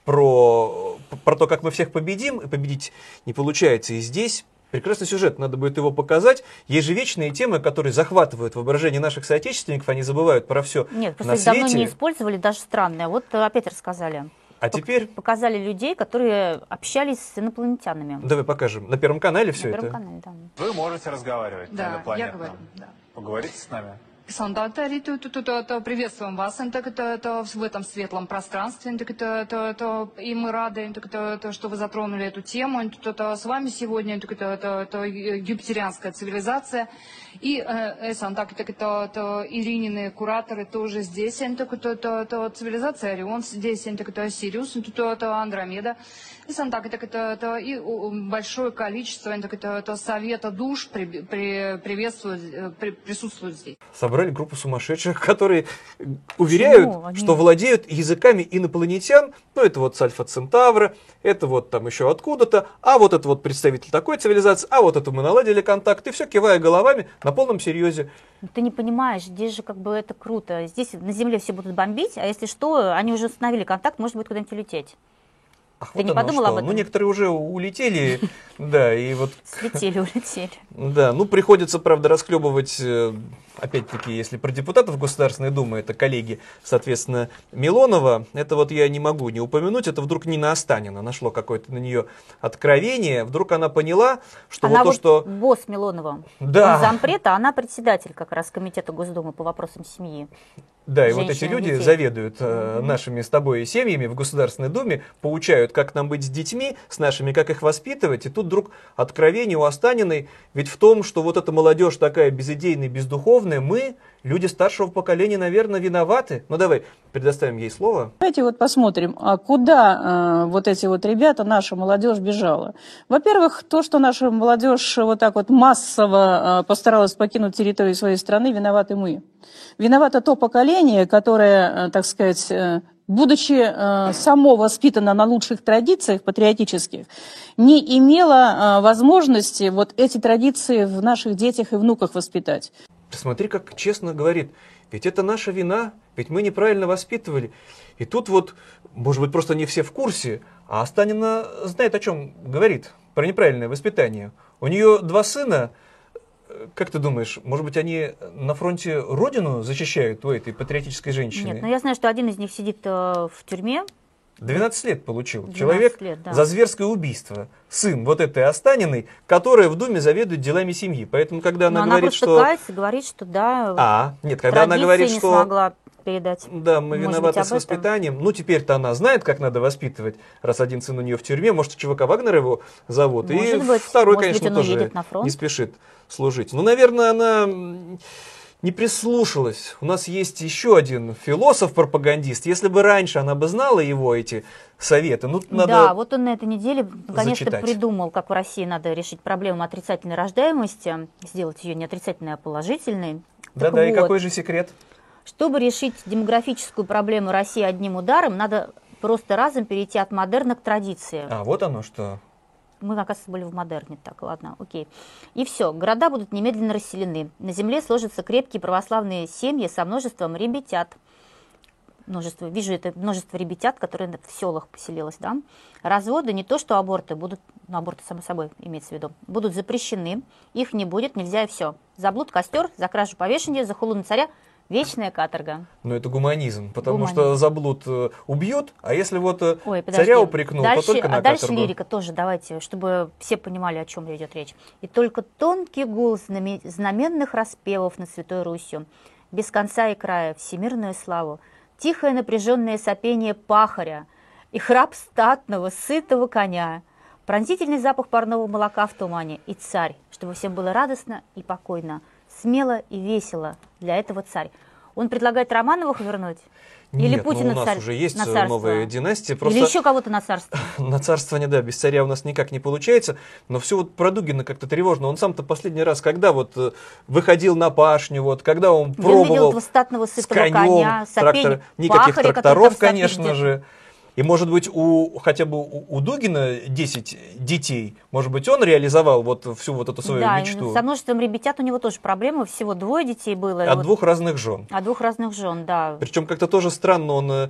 про, про то, как мы всех победим, и победить не получается. И здесь прекрасный сюжет, надо будет его показать. Есть же вечные темы, которые захватывают воображение наших соотечественников, они забывают про все Нет, просто на их давно свете. не использовали, даже странное. Вот э, опять рассказали. А Пок- теперь Показали людей, которые общались с инопланетянами. давай покажем. На Первом канале все На это. Первом канале, да. Вы можете разговаривать Да, на я инопланетном. говорю, да. Поговорите с нами. Сандатари, то, то, то, то, то, приветствуем вас так это, это, в этом светлом пространстве, так это, это, это, и мы рады, так это, это, что вы затронули эту тему. Так это, с вами сегодня так это, это, это юпитерианская цивилизация. И э, так, так это, это Иринины кураторы тоже здесь, они, так это, это, цивилизация Орион здесь, так это Сириус, так это, это Андромеда. И сам так, так это, это и большое количество, так это, это совета душ при, при, приветствует, э, при- присутствует здесь. Собрали группу сумасшедших, которые уверяют? Они- что владеют языками инопланетян. Ну, это вот с Альфа Центавра, это вот там еще откуда-то, а вот это вот представитель такой цивилизации, а вот это мы наладили контакт, и все кивая головами на полном серьезе. Ну, Ты не понимаешь, здесь же как бы это круто. Здесь на Земле все будут бомбить, а если что, они уже установили контакт, может быть, куда-нибудь улететь. Ах, Ты вот не оно подумал что. об этом? Ну, некоторые уже улетели, да, и вот Слетели, улетели. Да, ну приходится, правда, расхлебывать, э, опять-таки, если про депутатов Государственной Думы, это коллеги, соответственно, Милонова, это вот я не могу не упомянуть, это вдруг Нина Останина нашло какое-то на нее откровение, вдруг она поняла, что она вот то, вот что... босс Милонова. Да. Он зампред, а она председатель как раз Комитета Госдумы по вопросам семьи. Да, и вот эти люди детей. заведуют э, нашими с тобой семьями в Государственной Думе, поучают, как нам быть с детьми, с нашими, как их воспитывать. И тут вдруг откровение у Останиной, ведь в том, что вот эта молодежь такая безидейная, бездуховная, мы, люди старшего поколения, наверное, виноваты. Ну давай, предоставим ей слово. Давайте вот посмотрим, а куда э, вот эти вот ребята, наша молодежь бежала. Во-первых, то, что наша молодежь вот так вот массово э, постаралась покинуть территорию своей страны, виноваты мы. Виновато то поколение, которое, э, так сказать, э, будучи э, само воспитано на лучших традициях патриотических, не имело э, возможности вот эти традиции в наших детях и внуках воспитать. Смотри, как честно говорит, ведь это наша вина, ведь мы неправильно воспитывали. И тут вот, может быть, просто не все в курсе, а Останина знает, о чем говорит, про неправильное воспитание. У нее два сына, как ты думаешь, может быть, они на фронте родину защищают у этой патриотической женщины? Нет, но я знаю, что один из них сидит э, в тюрьме. 12 лет получил 12 человек лет, да. за зверское убийство. Сын вот этой Останиной, которая в Думе заведует делами семьи. Поэтому, когда она но она говорит, просто что... кается, говорит, что да, А, нет, когда она говорит, что... смогла передать. Да, мы Может виноваты быть, с этом? воспитанием. Ну, теперь-то она знает, как надо воспитывать, раз один сын у нее в тюрьме. Может, ЧВК Вагнер его зовут. и Может быть. второй, Может быть, конечно, он тоже не спешит служить. Ну, наверное, она не прислушалась. У нас есть еще один философ-пропагандист. Если бы раньше она бы знала его, эти советы, ну, надо... Да, вот он на этой неделе наконец-то придумал, как в России надо решить проблему отрицательной рождаемости, сделать ее не отрицательной, а положительной. Да-да, и вот, какой же секрет? Чтобы решить демографическую проблему России одним ударом, надо просто разом перейти от модерна к традиции. А, вот оно что. Мы, оказывается, были в модерне. Так, ладно, окей. И все, города будут немедленно расселены. На земле сложатся крепкие православные семьи со множеством ребятят. Множество, вижу это множество ребятят, которые в селах поселилось, да. Разводы, не то что аборты, будут ну, аборты, само собой, имеется в виду, будут запрещены, их не будет, нельзя и все. За блуд костер, за кражу повешение, за хулу на царя вечная каторга. Но это гуманизм, потому Гуманизм. что за блуд э, убьют, а если вот э, Ой, подожди. царя упрекнул, дальше, то только на А дальше каторгу. лирика тоже, давайте, чтобы все понимали, о чем идет речь. И только тонкий гул знаме- знаменных распевов над Святой Русью, без конца и края, всемирную славу, тихое напряженное сопение пахаря и храп статного, сытого коня, пронзительный запах парного молока в тумане и царь, чтобы всем было радостно и покойно, смело и весело. Для этого царь. Он предлагает Романовых вернуть? Или Нет, ну, Путина у нас царь уже есть на э, царство? новая династия. Или Просто еще кого-то на царство? на царствование, да, без царя у нас никак не получается. Но все вот про Дугина как-то тревожно. Он сам-то последний раз, когда вот э, выходил на пашню, вот, когда он видел пробовал этого статного с сытого конем, коня, сопение трактор- никаких пахаря, тракторов, конечно же. И, может быть, у хотя бы у, у Дугина 10 детей, может быть, он реализовал вот всю вот эту свою да, мечту со множеством ребятят у него тоже проблемы. Всего двое детей было. от вот- двух разных жен. От двух разных жен, да. Причем как-то тоже странно, он, э,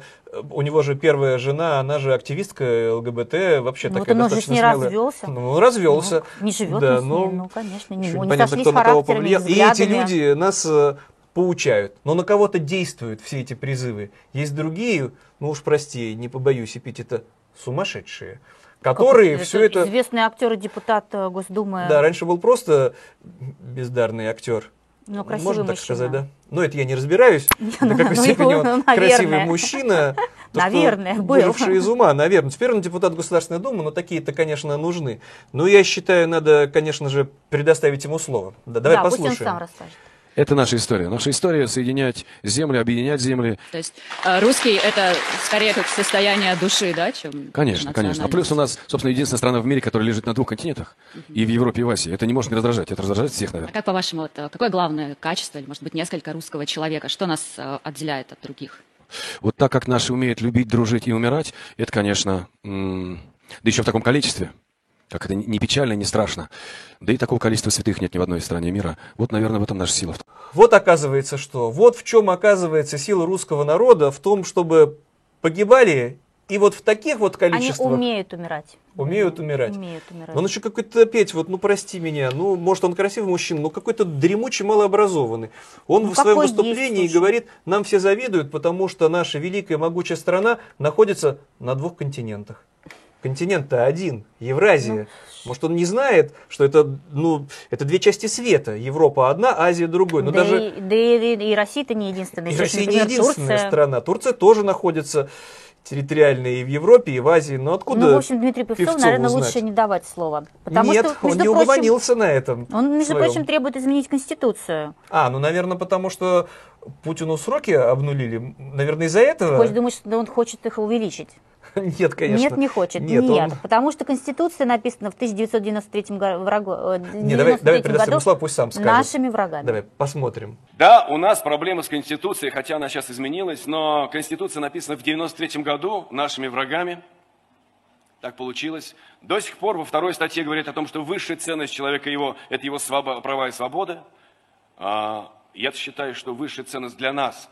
у него же первая жена, она же активистка ЛГБТ, вообще Ну, вот такая он уже с достаточно ней смелая. развелся. Ну, он развелся. Ну, не живет да, он с ней, ну, конечно, не, не сошлись кто на кого повлиял. И эти люди нас э, поучают. Но на кого-то действуют все эти призывы. Есть другие, ну уж прости, не побоюсь эпитета, сумасшедшие, которые Как все это... Известный актер и депутат э, Госдумы. Да, раньше был просто бездарный актер. Ну, красивый Можно так мужчина. сказать, да? Ну, это я не разбираюсь. До ну, какой ну, степени ну, он красивый мужчина. Наверное, был. Выживший из ума, наверное. Теперь он депутат Государственной Думы, но такие-то, конечно, нужны. Но я считаю, надо, конечно же, предоставить ему слово. Да, давай да, пусть он послушаем. сам расскажет. Это наша история. Наша история соединять земли, объединять земли. То есть э, русский это скорее как состояние души, да, чем Конечно, конечно. А плюс у нас, собственно, единственная страна в мире, которая лежит на двух континентах. И в Европе, и в Азии. Это не может не раздражать. Это раздражает всех, А наверное. как по-вашему, вот, э, какое главное качество, или, может быть, несколько русского человека? Что нас э, отделяет от других? Вот так как наши умеют любить, дружить и умирать, это, конечно, да еще в таком количестве. Как это не печально, не страшно. Да и такого количества святых нет ни в одной стране мира. Вот, наверное, в этом наша сила. Вот оказывается что. Вот в чем оказывается сила русского народа, в том, чтобы погибали и вот в таких вот Они количествах умеют умирать. умеют умирать. Умеют умирать. Он еще какой-то опять, вот, ну прости меня, ну, может, он красивый мужчина, но какой-то дремучий, малообразованный. Он Ну, в своем выступлении говорит, нам все завидуют, потому что наша великая могучая страна находится на двух континентах. Континент-то один, Евразия. Может, он не знает, что это, ну, это две части света. Европа одна, Азия другой. Но да, даже и, да и, и Россия-то не единственная. и Здесь, Россия не например, единственная Турция. страна. Турция тоже находится территориально и в Европе, и в Азии. Но откуда Ну, в общем, Дмитрию Певцову, Певцову наверное, знать? лучше не давать слова. Потому Нет, что, он не прочим, угомонился на этом. Он, между своем. прочим, требует изменить Конституцию. А, ну, наверное, потому что Путину сроки обнулили. Наверное, из-за этого? Хочешь думать, что он хочет их увеличить? Нет, конечно. Нет, не хочет. Нет, Нет, он- потому что Конституция написана в 1993 го- врагу- э, Не, давай, давай 93 предоставим году слово, пусть сам скажет. нашими врагами. Давай, посмотрим. Да, у нас проблемы с Конституцией, хотя она сейчас изменилась, но Конституция написана в 93 году нашими врагами. Так получилось. До сих пор во второй статье говорит о том, что высшая ценность человека его – это его свобо- права и свобода. А, я считаю, что высшая ценность для нас,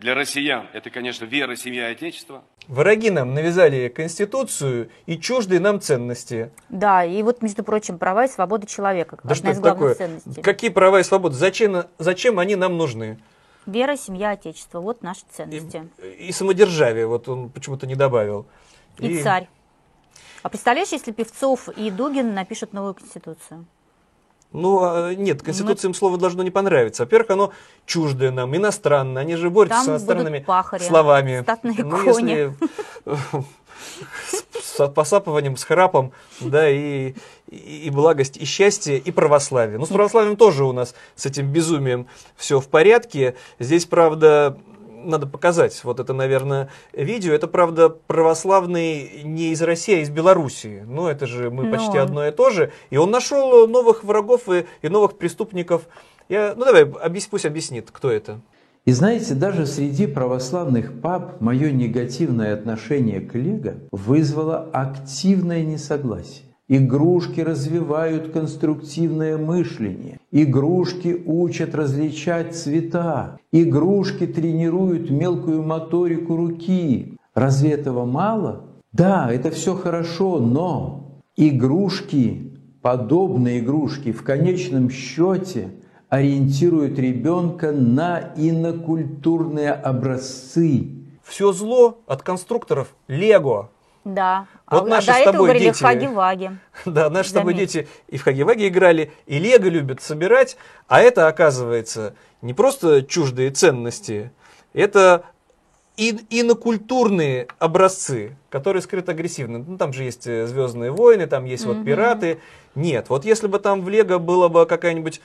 для россиян, это, конечно, вера, семья и отечество. Враги нам навязали Конституцию и чуждые нам ценности. Да, и вот, между прочим, права и свобода человека. Да одна что из это главных такое? ценностей. Какие права и свободы? Зачем, зачем они нам нужны? Вера, семья, отечество. Вот наши ценности. И самодержавие, вот он почему-то не добавил. И, царь. А представляешь, если Певцов и Дугин напишут новую Конституцию? Ну, а, нет, Конституции им слово должно не понравиться. Во-первых, оно чуждое нам, иностранное. Они же борются Там с иностранными пахари, словами. ну, кони. если с посапыванием, с храпом, да, и, и, и благость, и счастье, и православие. Ну, с православием тоже у нас с этим безумием все в порядке. Здесь, правда, надо показать, вот это, наверное, видео. Это, правда, православный не из России, а из Белоруссии. Ну, это же мы Ну. почти одно и то же. И он нашел новых врагов и, и новых преступников. Я, ну, давай, объяс- пусть объяснит, кто это. И знаете, даже среди православных пап мое негативное отношение к Лего вызвало активное несогласие. Игрушки развивают конструктивное мышление. Игрушки учат различать цвета. Игрушки тренируют мелкую моторику руки. Разве этого мало? Да, это все хорошо, но игрушки, подобные игрушки в конечном счете ориентируют ребенка на инокультурные образцы. Все зло от конструкторов Лего. Да. Вот а, наши а до с этого тобой говорили дети- хаги-ваги. Да, наши с тобой Заметь. дети и в Хаги-Ваги играли, и Лего любят собирать, а это, оказывается, не просто чуждые ценности, это ин- инокультурные образцы, которые скрыто агрессивны. Ну, там же есть э, Звездные войны, там есть вот Мгм. пираты. Нет, вот если бы там в Лего была бы какая-нибудь,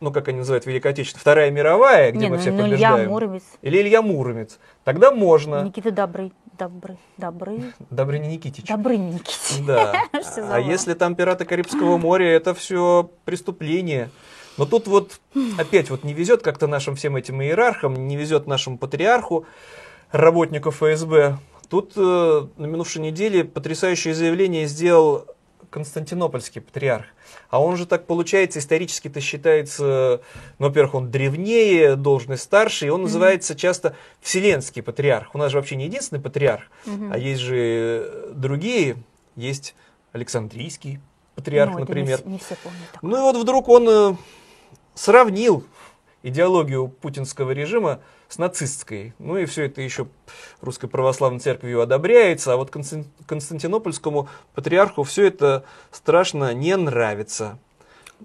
ну, как они называют, Великая Отечественная, Вторая мировая, где Не, мы ну, всех ну, Илья побеждаем. Муромец. Или Илья Муромец. Тогда можно. Никита Добрый. Добрый. Добрый. Добрыня Никитич. Добрыня Никитич. Да. А ладно? если там пираты Карибского моря, это все преступление. Но тут вот опять вот не везет как-то нашим всем этим иерархам, не везет нашему патриарху, работнику ФСБ. Тут э, на минувшей неделе потрясающее заявление сделал Константинопольский патриарх. А он же так получается, исторически-то считается, ну, во-первых, он древнее, должность старше, и он называется часто Вселенский патриарх. У нас же вообще не единственный патриарх, а есть же э, другие, есть Александрийский патриарх, Ну, не например. вс- не все помнят. Ну и вот вдруг он э, сравнил идеологию путинского режима с нацистской. Ну и все это еще Русской Православной Церковью одобряется, а вот Констан- Константинопольскому патриарху все это страшно не нравится.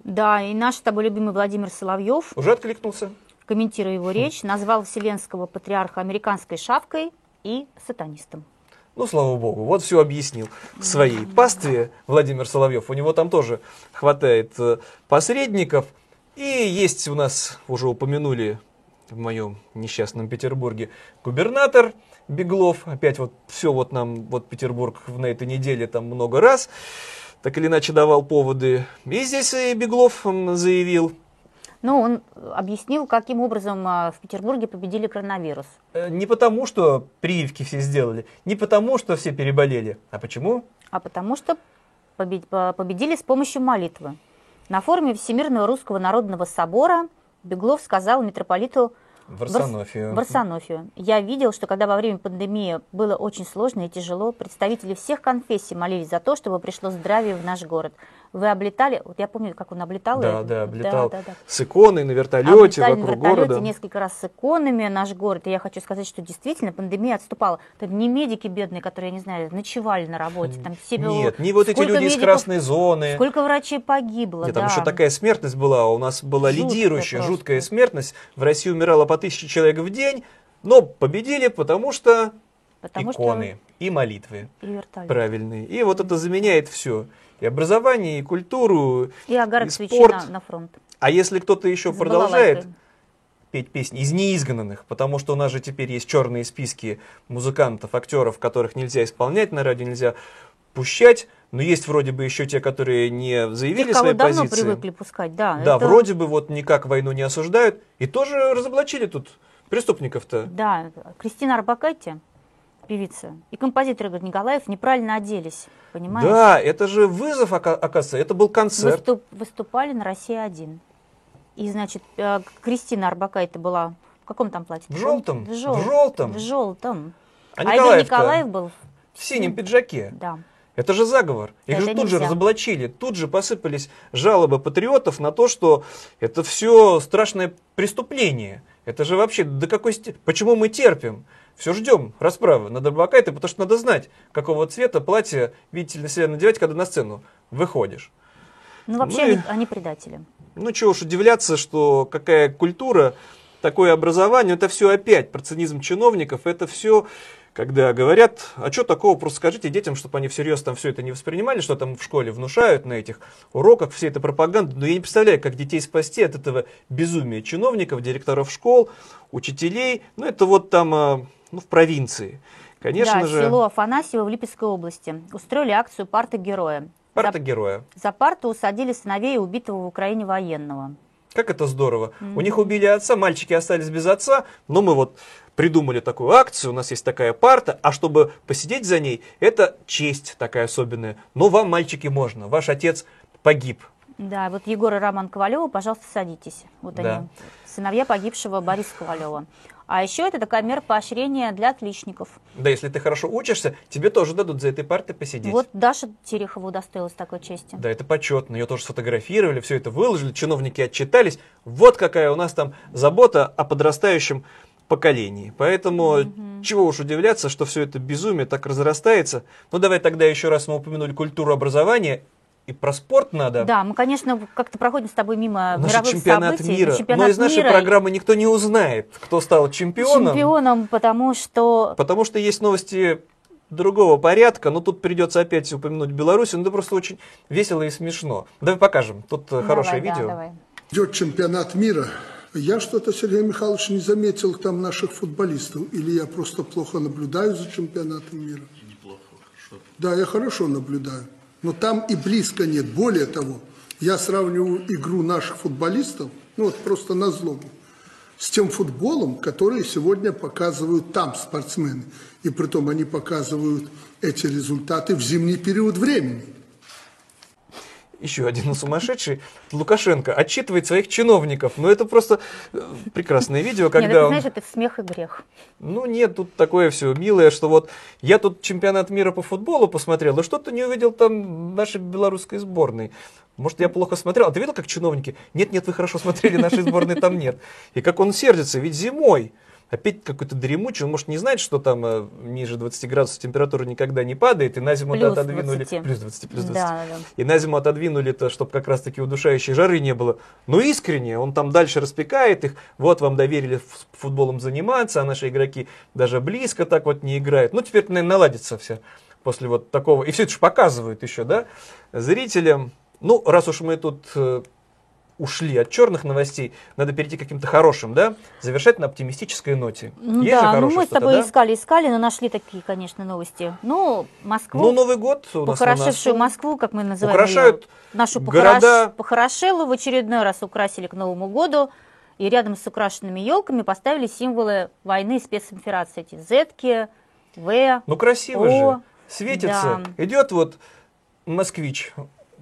Да, и наш с тобой любимый Владимир Соловьев, Уже откликнулся? комментируя его речь, назвал Вселенского патриарха американской шавкой и сатанистом. Ну, слава богу, вот все объяснил в своей пастве Владимир Соловьев. У него там тоже хватает э, посредников. И есть у нас, уже упомянули в моем несчастном Петербурге, губернатор Беглов. Опять вот все вот нам, вот Петербург на этой неделе там много раз так или иначе давал поводы. И здесь и Беглов заявил, Ну, он объяснил, каким образом а, в Петербурге победили коронавирус. э, не потому, что прививки все сделали, не потому, что все переболели, а почему? А потому что побед- по- победили с помощью молитвы. На форуме Всемирного Русского Народного Собора Беглов сказал митрополиту Варсонофию. Варс- Варсонофию. Я видел, что когда во время пандемии было очень сложно и тяжело, представители всех конфессий молились за то, чтобы пришло здравие в наш город. Вы облетали, вот я помню, как он облетал. Да, да, облетал да, да. с иконой на вертолете Облетали на вокруг вертолете города. несколько раз с иконами наш город. И я хочу сказать, что действительно пандемия отступала. Это не медики бедные, которые, я не знаю, ночевали на работе. Там все Нет, не вот эти люди из медиков- красной зоны. Сколько врачей погибло, Нет, да. там еще такая смертность была, у нас была Жуткая лидирующая, просто. жуткая смертность. В России умирало по тысяче человек в день, но победили, потому что Потому что иконы и молитвы и вертолет. правильные. И вот это заменяет все. И образование, и культуру, И и спорт. на, на фронт. А если кто-то еще С продолжает балалайкой. петь песни из неизгнанных, потому что у нас же теперь есть черные списки музыкантов, актеров, которых нельзя исполнять на радио, нельзя пущать, но есть вроде бы еще те, которые не заявили Тех, кого свои давно позиции. привыкли пускать, да. Да, это- вроде бы вот никак войну не осуждают, и тоже разоблачили тут преступников-то. Да, Кристина Арбакайте, певица, и композитор Игорь Николаев неправильно оделись, понимаешь? Да, это же вызов, ока- оказывается, это был концерт. Выступ- выступали на «Россия-1». И, значит, э, Кристина Арбакайте была в каком там платье? В желтом, В, жел- в желтом. В желтом. А Игорь Николаев-то Николаев был В синем пиджаке. Да. Это же заговор. Их Это же тут же нельзя. разоблачили, тут же посыпались жалобы патриотов на то, что это все страшное преступление. Это же вообще до какой степени... Почему мы терпим? Все ждем расправы над Арбакайте, потому что надо знать, какого цвета платье, видите, на себя надевать, когда на сцену выходишь. Ну, вообще, Ну и- они, они предатели. Ну, чего уж удивляться, что какая культура, такое образование, это все опять про цинизм чиновников, это все, когда говорят, а что такого, просто скажите детям, чтобы они всерьез там все это не воспринимали, что там в школе внушают на этих уроках, все это пропаганда, но я не представляю, как детей спасти от этого безумия чиновников, директоров школ, учителей, ну, это вот там, а, ну, в провинции. Конечно да, же, село Афанасьево в Липецкой области. Устроили акцию «Парта героя». парта героя. За парту усадили сыновей убитого в Украине военного. Как это здорово. Мгм. У них убили отца, мальчики остались без отца, но мы вот придумали такую акцию, у нас есть такая парта, а чтобы посидеть за ней, это честь такая особенная. Но вам, мальчики, можно. Ваш отец погиб. Да, вот Егор и Роман Ковалева, пожалуйста, садитесь. Вот Да. они, сыновья погибшего Бориса Ковалева. А еще это такая мера поощрения для отличников. Да, если ты хорошо учишься, тебе тоже дадут за этой партой посидеть. Вот Даша Терехова удостоилась такой чести. Да, это почетно. Ее тоже сфотографировали, все это выложили, чиновники отчитались. Вот какая у нас там забота о подрастающем поколении. Поэтому чего уж удивляться, что все это безумие так разрастается. Ну давай тогда еще раз мы упомянули культуру образования. И про спорт надо. Да, мы, конечно, как-то проходим с тобой мимо Наш мировых чемпионат событий. мира. Чемпионат Но из нашей мира. программы никто не узнает, кто стал чемпионом. Чемпионом, потому что Потому что есть новости другого порядка, но тут придется опять упомянуть Беларусь, ну это просто очень весело и смешно. Давай покажем, тут э, хорошее Давай, да, видео. давай. Идет чемпионат мира. Я что-то, Сергей Михайлович, не заметил там наших футболистов. Или я просто плохо наблюдаю за чемпионатом мира? Неплохо, хорошо. Да, я хорошо наблюдаю. Но там и близко нет. Более того, я сравниваю игру наших футболистов, ну вот просто на злобу, с тем футболом, который сегодня показывают там спортсмены. И притом они показывают эти результаты в зимний период времени. Еще один сумасшедший, Лукашенко, отчитывает своих чиновников. Ну это просто э, прекрасное видео, Нет, когда это, он... знаешь, это смех и грех. Ну нет, тут такое все милое, что вот я тут чемпионат мира по футболу посмотрел, и что-то не увидел там нашей белорусской сборной. Может, я плохо смотрел. А ты видел, как чиновники? Нет, нет, вы хорошо смотрели, нашей сборной там нет. И как он сердится, ведь зимой. Опять какой-то дремучий, он может не знать, что там э, ниже 20 градусов температура никогда не падает, и на зиму Плюс отодвинули... 20. Плюс 20, плюс 20. Да, да. И на зиму отодвинули-то, чтобы как раз-таки удушающей жары не было. Но искренне, он там дальше распекает их. Вот вам доверили футболом заниматься, а наши игроки даже близко так вот не играют. Ну, теперь, наверное, наладится все после вот такого. И все это же показывают еще, да, зрителям. Ну, раз уж мы тут э, ушли от черных новостей, надо перейти к каким-то хорошим, да? Завершать на оптимистической ноте. Ну Есть же да, ну хорошее мы с тобой да? искали, искали, но нашли такие, конечно, новости. Ну, Москву, Ну, Новый год у нас на похорошевшую носу. Москву, как мы называем Украшают ее, нашу города. похорош- похорошелу в очередной раз украсили к Новому году. И рядом с украшенными елками поставили символы войны и спецоперации. Эти зетки, В, Ну, красиво О, же. Светится. да. Идет вот москвич,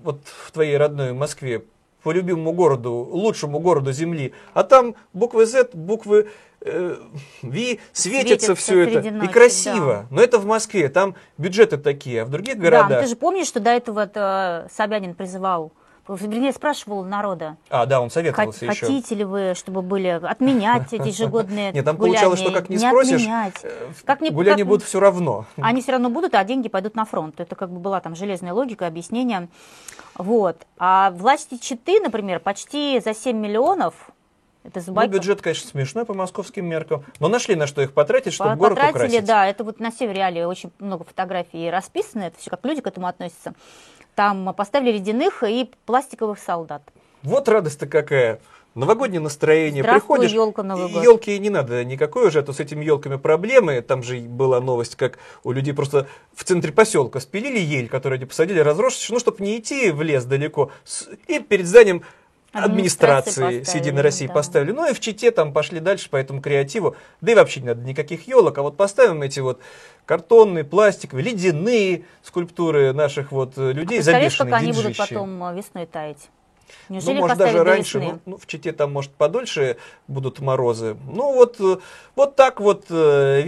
вот в твоей родной Москве, по любимому городу, лучшему городу Земли, а там буквы Z, буквы э, V, светится, Светится все это. среди И ночи, красиво. Но это в Москве, там бюджеты такие, а в других Да, городах... ну ты же помнишь, что до этого это Собянин призывал, вернее, спрашивал народа, А, да, он советовался еще. хотите ли вы, чтобы были отменять эти ежегодные Нет, там гуляния? получалось, что как не спросишь, отменять. э, Как не- Гуляния как- будут все равно. Они все равно будут, а деньги пойдут на фронт. Это как бы была там железная логика, объяснение. Вот. А власти Читы, например, почти за 7 миллионов, это Ну, бюджет, конечно, смешной по московским меркам, но нашли на что их потратить, чтобы по- город потратили, украсить. да, это вот на Севере Алии очень много фотографий расписано, это все как люди к этому относятся. Там поставили ледяных и пластиковых солдат. Вот радость-то какая. Новогоднее настроение. Здравствуй, Приходишь, ёлка, Новый год. елки не надо никакой уже, а то с этими елками проблемы. Там же была новость, как у людей просто в центре поселка спилили ель, которую они посадили, разросшись, ну, чтобы не идти в лес далеко. И перед зданием Администрации Единой России да. поставили. Ну и в Чите там пошли дальше по этому креативу. Да и вообще не надо никаких елок, а вот поставим эти вот картонные, пластиковые, ледяные скульптуры наших вот э, людей, как забешенные они будут потом э, весной таять? Ну, Неужели их может, даже раньше, весны? ну, ну, в Чите там, может, подольше будут морозы. Ну, вот, э, вот так вот э,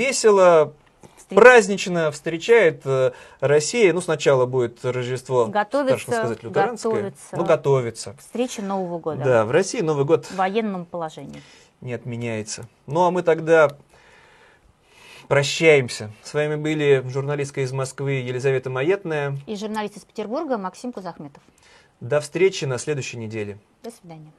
празднично встречает э, Россия. Ну, сначала будет Рождество, Готовится, страшно сказать, лютеранское. готовится. Ну, готовится. Встреча Нового года. Да, в России Новый год В военном положении. не отменяется. Ну, а мы тогда прощаемся. С вами были журналистка из Москвы Елизавета Маетная. И журналист из Петербурга Максим Кузахметов. До встречи на следующей неделе. До свидания.